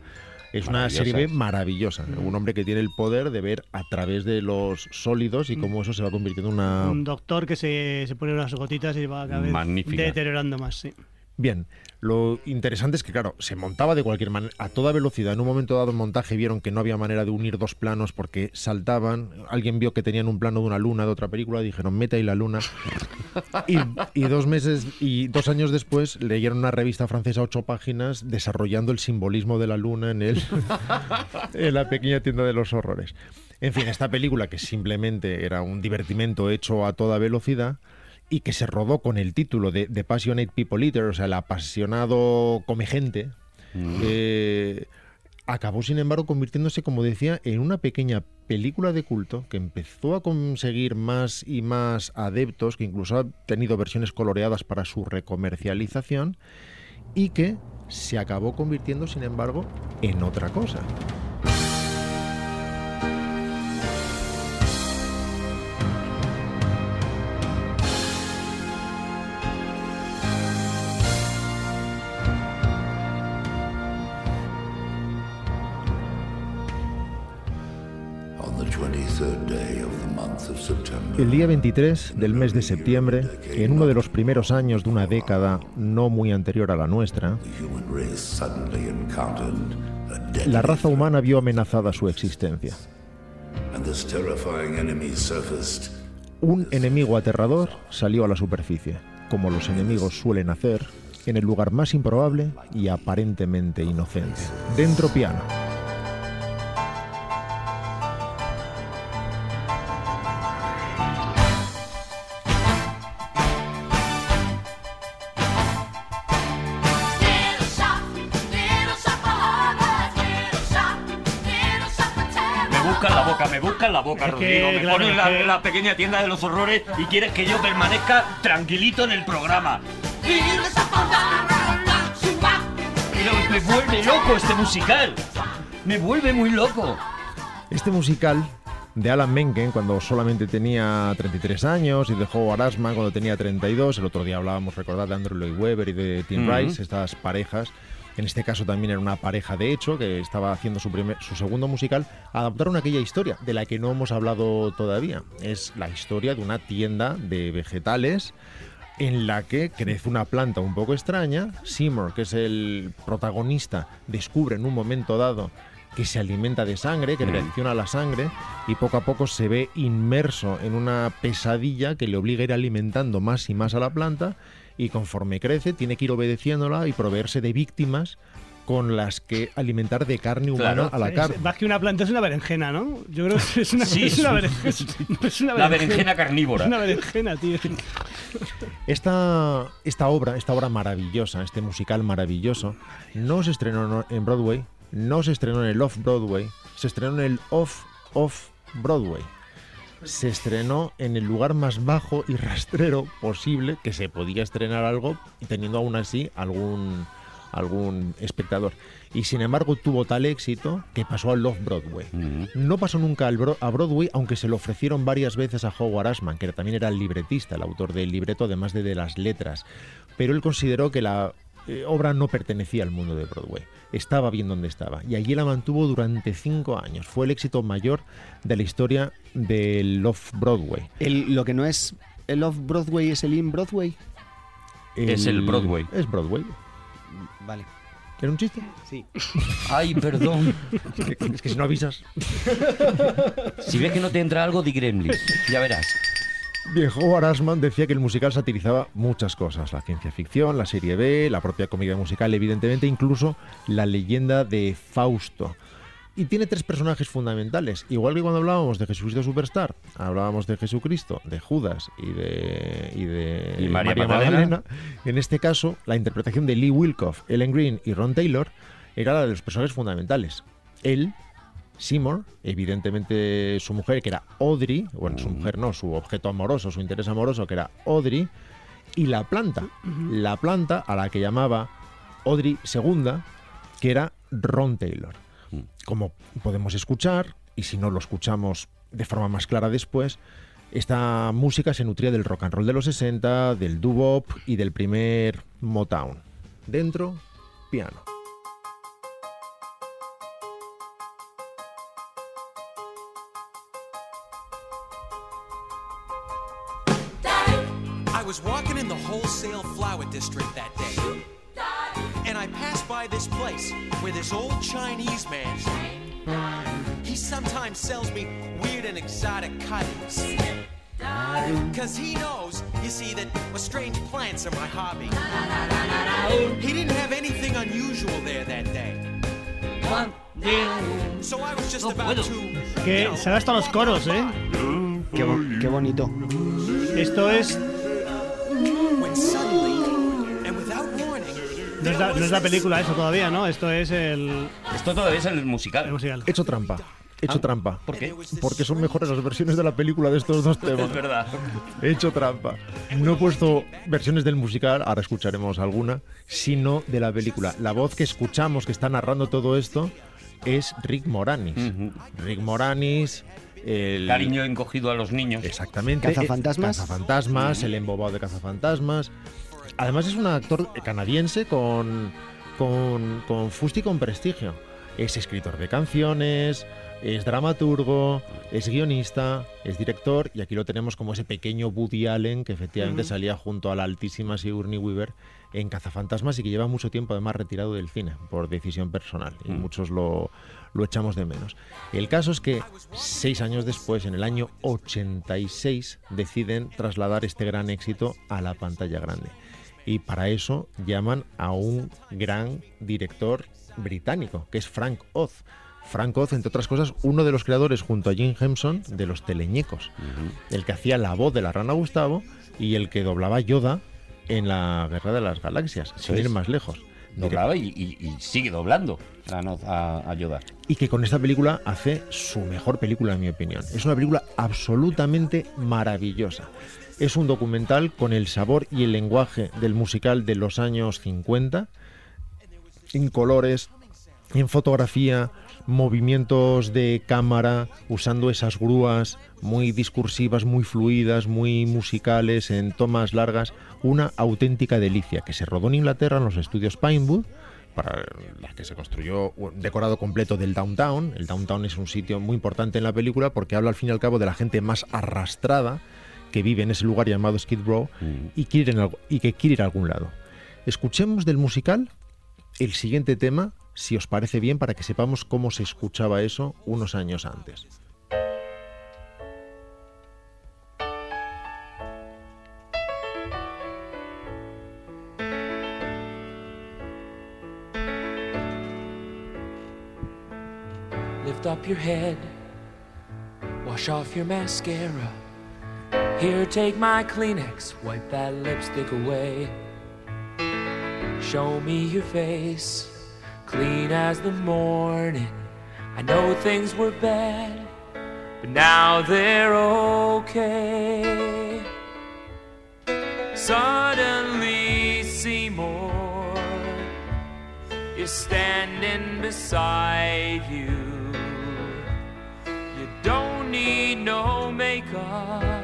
Es una serie maravillosa. Un hombre que tiene el poder de ver a través de los sólidos y cómo eso se va convirtiendo en una. Un doctor que se, se pone unas gotitas y va cada vez Magnífica. deteriorando más, sí. Bien, lo interesante es que, claro, se montaba de cualquier manera, a toda velocidad. En un momento dado en montaje vieron que no había manera de unir dos planos porque saltaban. Alguien vio que tenían un plano de una luna de otra película, dijeron, meta ahí la luna. Y, y dos meses y dos años después leyeron una revista francesa, ocho páginas, desarrollando el simbolismo de la luna en, el, en la pequeña tienda de los horrores. En fin, esta película que simplemente era un divertimento hecho a toda velocidad y que se rodó con el título de The Passionate People Eater, o sea, el apasionado come gente, eh, acabó sin embargo convirtiéndose, como decía, en una pequeña película de culto que empezó a conseguir más y más adeptos, que incluso ha tenido versiones coloreadas para su recomercialización y que se acabó convirtiendo, sin embargo, en otra cosa. El día 23 del mes de septiembre, en uno de los primeros años de una década no muy anterior a la nuestra, la raza humana vio amenazada su existencia. Un enemigo aterrador salió a la superficie, como los enemigos suelen hacer, en el lugar más improbable y aparentemente inocente. Dentro piano. Buscan la boca, Es que, Rodrigo. Me claro, pones es la, que- la pequeña tienda de los horrores y quieres que yo permanezca tranquilito en el programa. Pero me vuelve loco este musical. Me vuelve muy loco. Este musical de Alan Menken, cuando solamente tenía 33 años, y de Howard Ashman cuando tenía 32, el otro día hablábamos, recordad, de Andrew Lloyd Webber y de Tim Ujú. Rice, estas parejas. En este caso también era una pareja de hecho que estaba haciendo su, primer, su segundo musical. Adaptaron aquella historia de la que no hemos hablado todavía. Es la historia de una tienda de vegetales en la que crece una planta un poco extraña. Seymour, que es el protagonista, descubre en un momento dado que se alimenta de sangre, que reacciona a la sangre, y poco a poco se ve inmerso en una pesadilla que le obliga a ir alimentando más y más a la planta, y conforme crece tiene que ir obedeciéndola y proveerse de víctimas con las que alimentar de carne humana Claro. a la carne. más que una planta es una berenjena, ¿no? Yo creo que es una, Sí, es una berenjena. es una La berenjena carnívora. Es una berenjena, tío. Esta, esta obra, esta obra maravillosa, este musical maravilloso, no se estrenó en Broadway, no se estrenó en el Off-Broadway, se estrenó en el Off-Off-Broadway. Se estrenó en el lugar más bajo y rastrero posible que se podía estrenar algo, teniendo aún así algún, algún espectador. Y sin embargo tuvo tal éxito que pasó al Off-Broadway. No pasó nunca al Bro- a Broadway, aunque se lo ofrecieron varias veces a Howard Ashman, que también era el libretista, el autor del libreto, además de, de las letras. Pero él consideró que la eh, obra no pertenecía al mundo de Broadway. Estaba bien donde estaba. Y allí la mantuvo durante cinco años. Fue el éxito mayor de la historia del Off-Broadway. El- lo que no es el off-Broadway es el in-Broadway. Es el Broadway. Es Broadway. Vale. ¿Era un chiste? Sí. Ay, perdón. Es que si no avisas. Si ves que no te entra algo, di Gremlins. Ya verás. Bien, Howard Ashman decía que el musical satirizaba muchas cosas, la ciencia ficción, la serie B, la propia comedia musical, evidentemente, incluso la leyenda de Fausto. Y tiene tres personajes fundamentales. Igual que cuando hablábamos de Jesucristo Superstar, hablábamos de Jesucristo, de Judas y de, y de Y María Magdalena. En este caso, la interpretación de Lee Wilcoff, Ellen Green y Ron Taylor era la de los personajes fundamentales. Él, Seymour, evidentemente su mujer, que era Audrey, bueno, su mujer no, su objeto amoroso, su interés amoroso, que era Audrey, y la planta, la planta a la que llamaba Audrey II, que era Ron Taylor. Como podemos escuchar, y si no lo escuchamos de forma más clara después, esta música se nutría del rock and roll de los 60, del doo-wop y del primer Motown. Dentro, piano. This old Chinese man. He sometimes sells me weird and exotic cuttings. Cause he knows, you see, that well, strange plants are my hobby. He didn't have anything unusual there that day. So I was just about to. Que se da hasta los coros, ¿eh? Qué, bo- qué bonito. Esto es. No es, la, no es la película eso todavía, ¿no? Esto es el, Esto todavía es el el musical. musical. Hecho trampa. Hecho trampa. ¿Por qué? Porque son mejores las versiones de la película de estos dos temas. Es verdad. He hecho trampa. No he puesto versiones del musical, ahora escucharemos alguna, sino de la película. La voz que escuchamos que está narrando todo esto es Rick Moranis. Rick Moranis, el Cariño encogido a los niños. Exactamente. ¿Cazafantasmas? Cazafantasmas, el embobado de cazafantasmas. Además es un actor canadiense con, con, con fuste y con prestigio. Es escritor de canciones, es dramaturgo, es guionista, es director y aquí lo tenemos como ese pequeño Woody Allen que efectivamente salía junto a la altísima Sigourney Weaver en Cazafantasmas y que lleva mucho tiempo además retirado del cine por decisión personal y muchos lo, lo echamos de menos. El caso es que seis años después, en el año 86, deciden trasladar este gran éxito a la pantalla grande. Y para eso llaman a un gran director británico, que es Frank Oz. Frank Oz, entre otras cosas, uno de los creadores junto a Jim Henson de los teleñecos, el que hacía la voz de la rana Gustavo y el que doblaba Yoda en la Guerra de las Galaxias, sin es. ir más lejos. Doblaba y, y- y sigue doblando a, no- a, a Yoda. y que con esta película hace su mejor película, en mi opinión. Es una película absolutamente maravillosa. Es un documental con el sabor y el lenguaje del musical de los años 50, en colores, en fotografía, movimientos de cámara, usando esas grúas muy discursivas, muy fluidas, muy musicales, en tomas largas, una auténtica delicia que se rodó en Inglaterra en los estudios Pinewood, para la que se construyó un decorado completo del downtown. El downtown es un sitio muy importante en la película porque habla al fin y al cabo de la gente más arrastrada que vive en ese lugar llamado Skid Row y, quiere ir en algo- y que quiere ir a algún lado. Escuchemos del musical el siguiente tema, si os parece bien, para que sepamos cómo se escuchaba eso unos años antes. Lift up your head, wash off your mascara. Here, take my Kleenex, wipe that lipstick away. Show me your face, clean as the morning. I know things were bad, but now they're okay. Suddenly, Seymour is standing beside you. You don't need no makeup,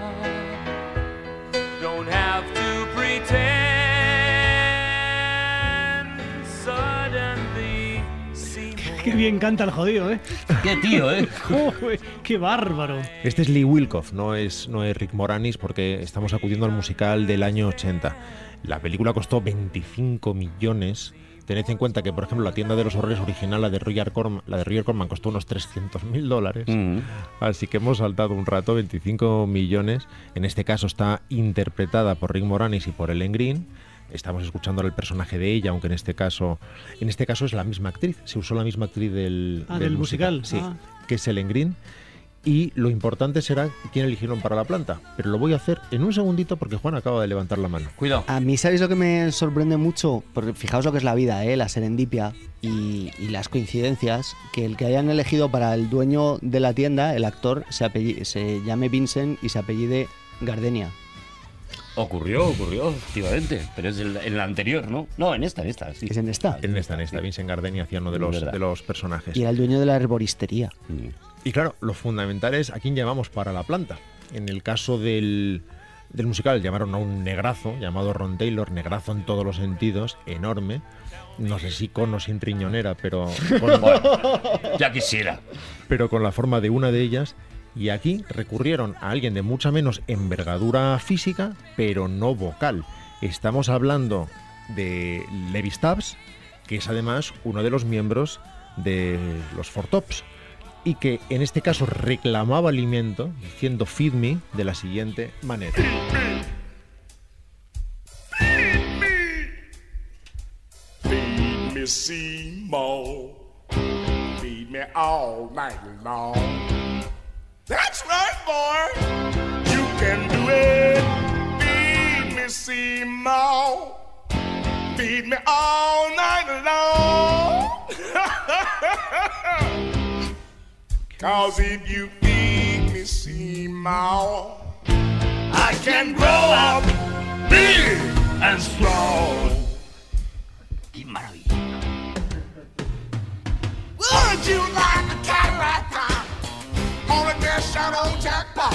bien canta el jodido, ¿eh? Qué tío, ¿eh? Joder, qué bárbaro. Este es Lee Wilkoff, no es, no es Rick Moranis, porque estamos acudiendo al musical del año 80. La película costó 25 millones. Tened en cuenta que, por ejemplo, la tienda de los horrores original, la de Roger Corman, la de Roger Corman costó unos 300 mil dólares. Así que hemos saltado un rato, 25 millones. En este caso está interpretada por Rick Moranis y por Ellen Green. Estamos escuchando al personaje de ella, aunque en este caso, en este caso es la misma actriz. Se usó la misma actriz del, Ah, del musical. Sí, Ah. que es Ellen Green. Y lo importante será quién eligieron para la planta. Pero lo voy a hacer en un segundito porque Juan acaba de levantar la mano. Cuidado. A mí, ¿sabéis lo que me sorprende mucho? Porque fijaos lo que es la vida, ¿eh? la serendipia y, y las coincidencias. Que el que hayan elegido para el dueño de la tienda, el actor, se, apelli- se llame Vincent y se apellide Gardenia. Ocurrió, ocurrió, efectivamente. Pero es el- en la anterior, ¿no? No, en esta, en esta. Sí. Es en esta. En esta, en esta. Vincent Gardeni hacía uno de los, de los personajes. Y era el dueño de la herboristería. Y claro, lo fundamental es a quién llamamos para la planta. En el caso del, del musical llamaron a un negrazo llamado Ron Taylor, negrazo en todos los sentidos, enorme. No sé si con o sin riñonera, pero con, Ya quisiera. pero con la forma de una de ellas. Y aquí recurrieron a alguien de mucha menos envergadura física, pero no vocal. Estamos hablando de Levi Stubbs, que es además uno de los miembros de los Four Tops, y que en este caso reclamaba alimento diciendo feed me de la siguiente manera. Feed me Seymour. Feed me all night long. That's right, boy. You can do it. Feed me Seymour. Feed me all night long. Cause if you feed me Seymour, I can grow up big and strong. Qué maravilla. Would you like a Cadillac? Shot on jackpot.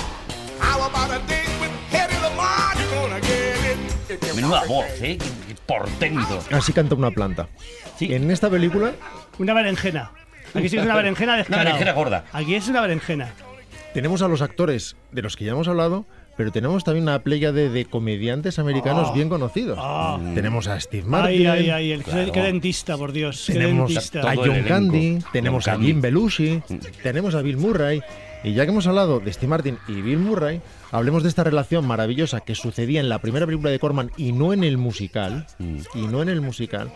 How about a date with Hedy Lamar? You're gonna get it. Menuda voz. ¿eh? Qué, qué portento. Así canta una planta. En esta película Una berenjena. Aquí sí es una berenjena descarada. berenjena gorda. Aquí es una berenjena. tenemos a los actores de los que ya hemos hablado, pero tenemos también una playa de, de comediantes americanos Ah. bien conocidos. Ah. Tenemos a Steve Martin. Ay, ay, ay, el, Claro. qué dentista, por Dios. Qué Tenemos dentista. a John Candy, tenemos a Jim Belushi, tenemos a Bill Murray. Y ya que hemos hablado de Steve Martin y Bill Murray, hablemos de esta relación maravillosa que sucedía en la primera película de Corman y no en el musical, y no en el musical,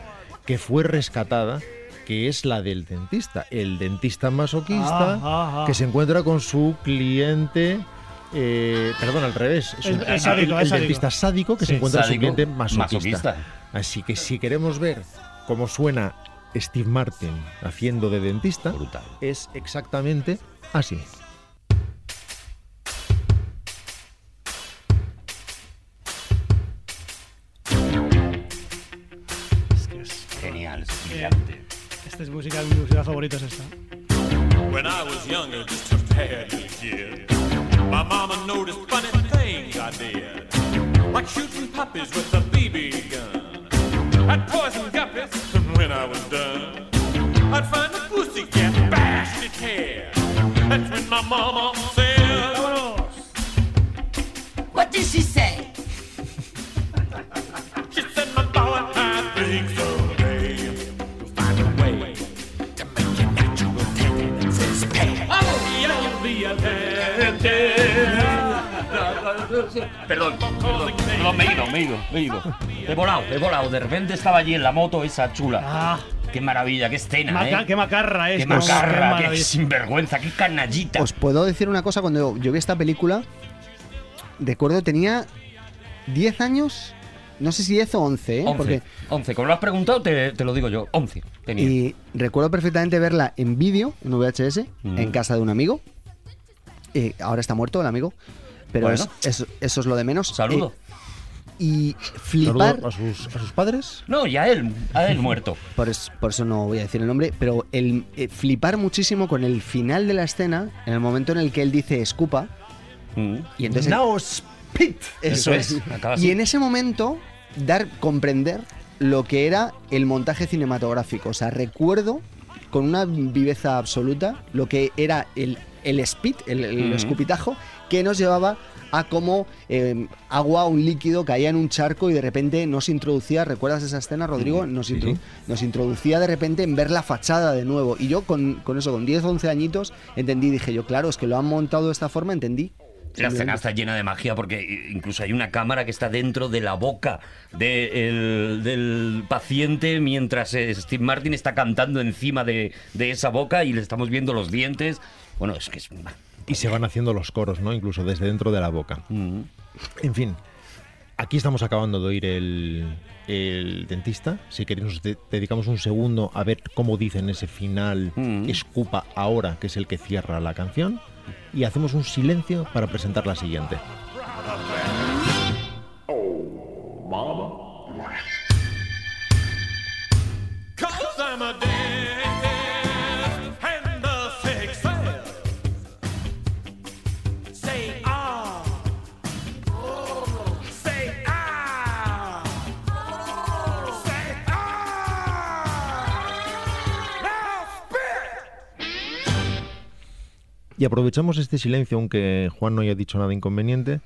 que fue rescatada, que es la del dentista. El dentista masoquista Ah, ah, ah. que se encuentra con su cliente. eh, perdón, al revés. Es- un- es el- sádico, el, es sádico. dentista sádico que se encuentra con su sádico, cliente masoquista. masoquista. Así que si queremos ver cómo suena Steve Martin haciendo de dentista, es exactamente así. Música, mi música favorita es esta. When I was younger, just a bad little kid, my mama noticed funny things I did, like shooting puppies with a BB gun. I'd poison guppies, when I was done, I'd find a pussycat bashed its head. That's when my mama said, Perdón, perdón, perdón, me he ido, me he ido, me he ido. He volado, he volado. De repente estaba allí en la moto esa chula. Ah, Qué maravilla, qué escena, maca- ¿eh? qué macarra es. Qué qué macarra, qué maravilla. sinvergüenza, qué canallita. Os puedo decir una cosa, cuando yo vi esta película, recuerdo tenía 10 años, no sé si 10 o 11, ¿eh? 11, Porque, 11. Como lo has preguntado, te, te lo digo yo. 11 tenía. y recuerdo perfectamente verla en vídeo, en VHS, Mm. en casa de un amigo. Eh, ahora está muerto el amigo, pero Bueno. es- eso, eso es lo de menos. Saludo. Eh, y flipar... Saludo a sus, a sus padres. No, ya él, a él muerto. Por, es- por eso no voy a decir el nombre, pero el eh, flipar muchísimo con el final de la escena, en el momento en el que él dice escupa, y entonces... Now spit. Eso, Eso es. Y en ese momento, dar, comprender lo que era el montaje cinematográfico. O sea, recuerdo con una viveza absoluta lo que era el, el spit, el, el Ujú. escupitajo, que nos llevaba a cómo eh, agua, un líquido, caía en un charco y de repente nos introducía, ¿recuerdas esa escena, Rodrigo? Nos, sí. nos introducía de repente en ver la fachada de nuevo. Y yo con, con eso, con 10, 11 añitos, entendí, dije yo, claro, es que lo han montado de esta forma, entendí. La escena está llena de magia porque incluso hay una cámara que está dentro de la boca de el- del paciente mientras eh, Steve Martin está cantando encima de, de esa boca y le estamos viendo los dientes. Bueno, es que es... Y se van haciendo los coros, ¿no? Incluso desde dentro de la boca. Mm. En fin, aquí estamos acabando de oír el, el dentista. Si queréis, nos de- dedicamos un segundo a ver cómo dicen ese final Mm. escupa ahora, que es el que cierra la canción. Y hacemos un silencio para presentar la siguiente. Aprovechamos este silencio, aunque Juan no haya dicho nada inconveniente,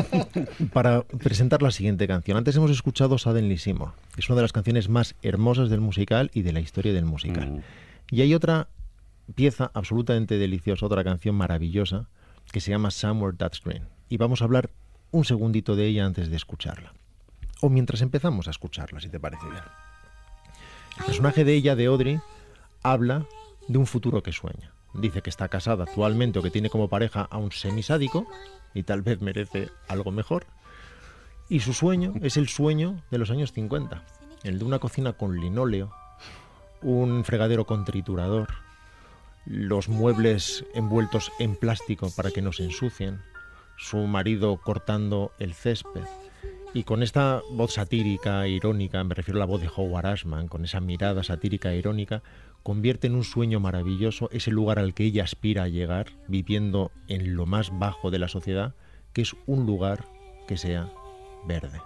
para presentar la siguiente canción. Antes hemos escuchado Suddenly Seymour. Es una de las canciones más hermosas del musical y de la historia del musical. Y hay otra pieza absolutamente deliciosa, otra canción maravillosa, que se llama Somewhere That's Green. Y vamos a hablar un segundito de ella antes de escucharla. O mientras empezamos a escucharla, si te parece bien. El personaje de ella, de Audrey, habla de un futuro que sueña. Dice que está casada actualmente o que tiene como pareja a un semisádico y tal vez merece algo mejor. Y su sueño es el sueño de los años 50, el de una cocina con linóleo, un fregadero con triturador, los muebles envueltos en plástico para que no se ensucien, su marido cortando el césped. Y con esta voz satírica irónica, me refiero a la voz de Howard Ashman, con esa mirada satírica e irónica, convierte en un sueño maravilloso ese lugar al que ella aspira a llegar, viviendo en lo más bajo de la sociedad, que es un lugar que sea verde.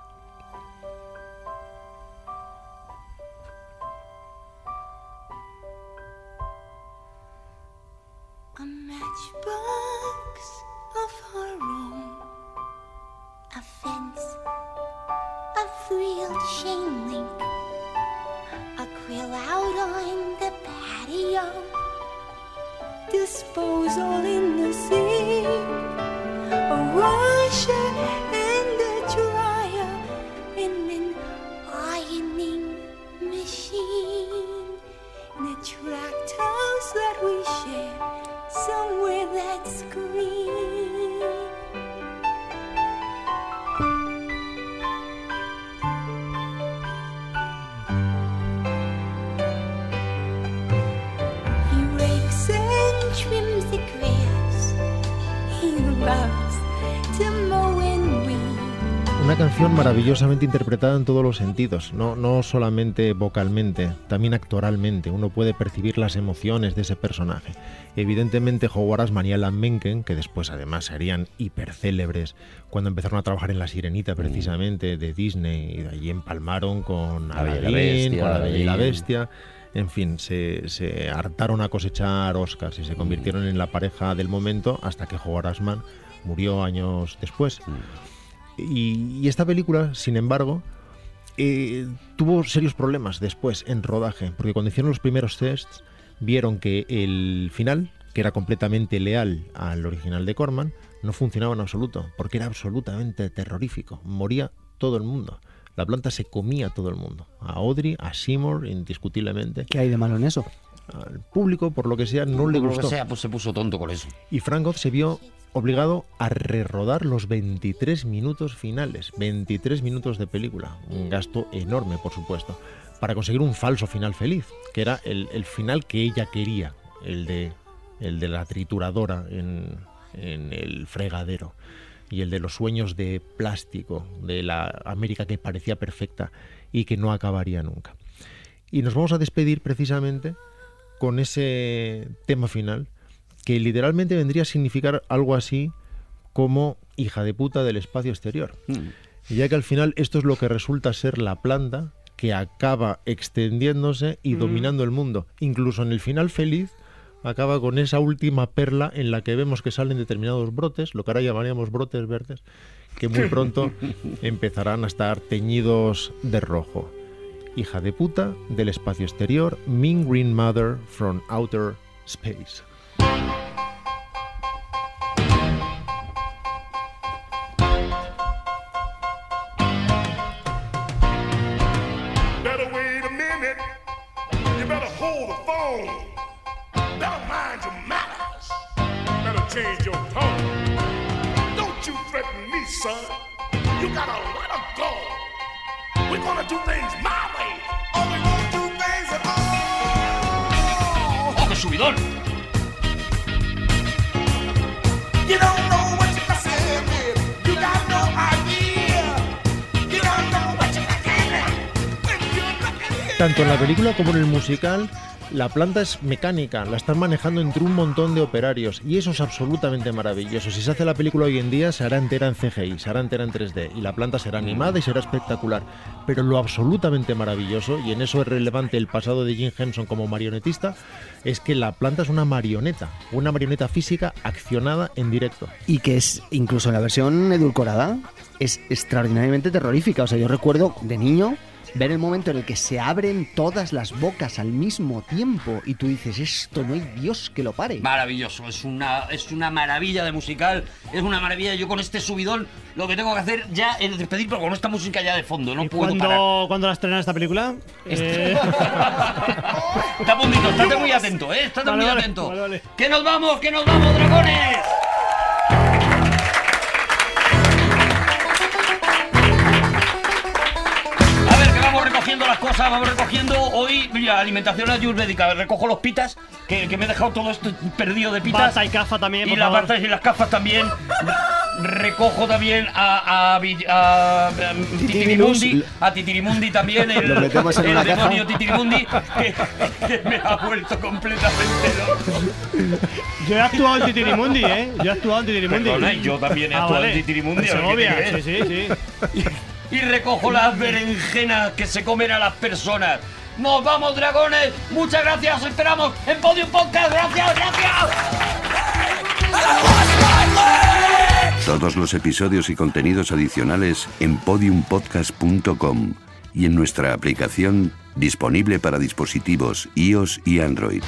Canción maravillosamente interpretada en todos los sentidos, no, no solamente vocalmente, también actoralmente. Uno puede percibir las emociones de ese personaje. Evidentemente, Howard Ashman y Alan Menken, que después además serían hipercélebres cuando empezaron a trabajar en La Sirenita precisamente de Disney, y de allí empalmaron con Aladdin, Bestia, con La Bella y la. Bestia. En fin, se, se hartaron a cosechar Oscars y se convirtieron en la pareja del momento hasta que Howard Ashman murió años después. Y, y esta película, sin embargo, eh, tuvo serios problemas después en rodaje, porque cuando hicieron los primeros tests vieron que el final, que era completamente leal al original de Corman, no funcionaba en absoluto, porque era absolutamente terrorífico. Moría todo el mundo. La planta se comía a todo el mundo. A Audrey, a Seymour, indiscutiblemente. ¿Qué hay de malo en eso? Al público, por lo que sea, no le Por lo gustó. que sea, pues se puso tonto con eso. Y Frank Oz se vio obligado a rerodar los 23 minutos finales, 23 minutos de película, un gasto enorme, por supuesto, para conseguir un falso final feliz, que era el, final que ella quería, el de, el de la trituradora en, en el fregadero y el de los sueños de plástico, de la América que parecía perfecta y que no acabaría nunca. Y nos vamos a despedir precisamente con ese tema final que literalmente vendría a significar algo así como hija de puta del espacio exterior. Y ya que al final esto es lo que resulta ser la planta que acaba extendiéndose y Mm. dominando el mundo. Incluso en el final feliz acaba con esa última perla en la que vemos que salen determinados brotes, lo que ahora llamaríamos brotes verdes, que muy pronto empezarán a estar teñidos de rojo. Hija de puta del espacio exterior, Mean Green Mother from Outer Space. Change your tone. Don't you threaten me, son. You gotta let her go. We're gonna do things my way. Or we won't do things at all. ¡Oh, qué subidón! You don't know what you're messing with. You got no idea. You don't know what you're looking at. When you're looking Tanto en la película como en el musical, la planta es mecánica, la están manejando entre un montón de operarios y eso es absolutamente maravilloso. Si se hace la película hoy en día, se hará entera en CGI, se hará entera en 3D y la planta será animada y será espectacular. Pero lo absolutamente maravilloso, y en eso es relevante el pasado de Jim Henson como marionetista, es que la planta es una marioneta, una marioneta física accionada en directo. Y que es, incluso en la versión edulcorada, es extraordinariamente terrorífica. O sea, yo recuerdo de niño ver el momento en el que se abren todas las bocas al mismo tiempo y tú dices, esto no hay Dios que lo pare. Maravilloso, es una, es una maravilla de musical, es una maravilla. Yo con este subidón lo que tengo que hacer ya es despedir, pero con esta música ya de fondo, no puedo parar. ¿Cuándo, ¿Cuándo la estrenan esta película? Eh, Está puntito, estate muy atento, ¿eh? Estate Vale, muy vale, atento. vale, vale. ¡Que nos vamos, que nos vamos, dragones! Recogiendo las cosas, vamos recogiendo hoy, mira, alimentación ayurvédica, recojo los pitas, que, que me he dejado todo esto perdido de pitas. Bata y cafa también, Y las favor. batas y las cafas también. Recojo también a, a, a Titirimundi, a Titirimundi también, el, Lo metemos en el una caja. demonio Titirimundi, que, que me ha vuelto completamente loco. yo he actuado en Titirimundi, ¿eh? Yo he actuado en Titirimundi. Perdona, y yo también he Ah, actuado en vale. Titirimundi, En a ver qué Segovia, te sí, sí, sí. Y recojo las berenjenas que se comen a las personas. Nos vamos, dragones. Muchas gracias. Os esperamos en Podium Podcast. Gracias, gracias. Todos los episodios y contenidos adicionales en podiumpodcast.com y en nuestra aplicación disponible para dispositivos iOS y Android.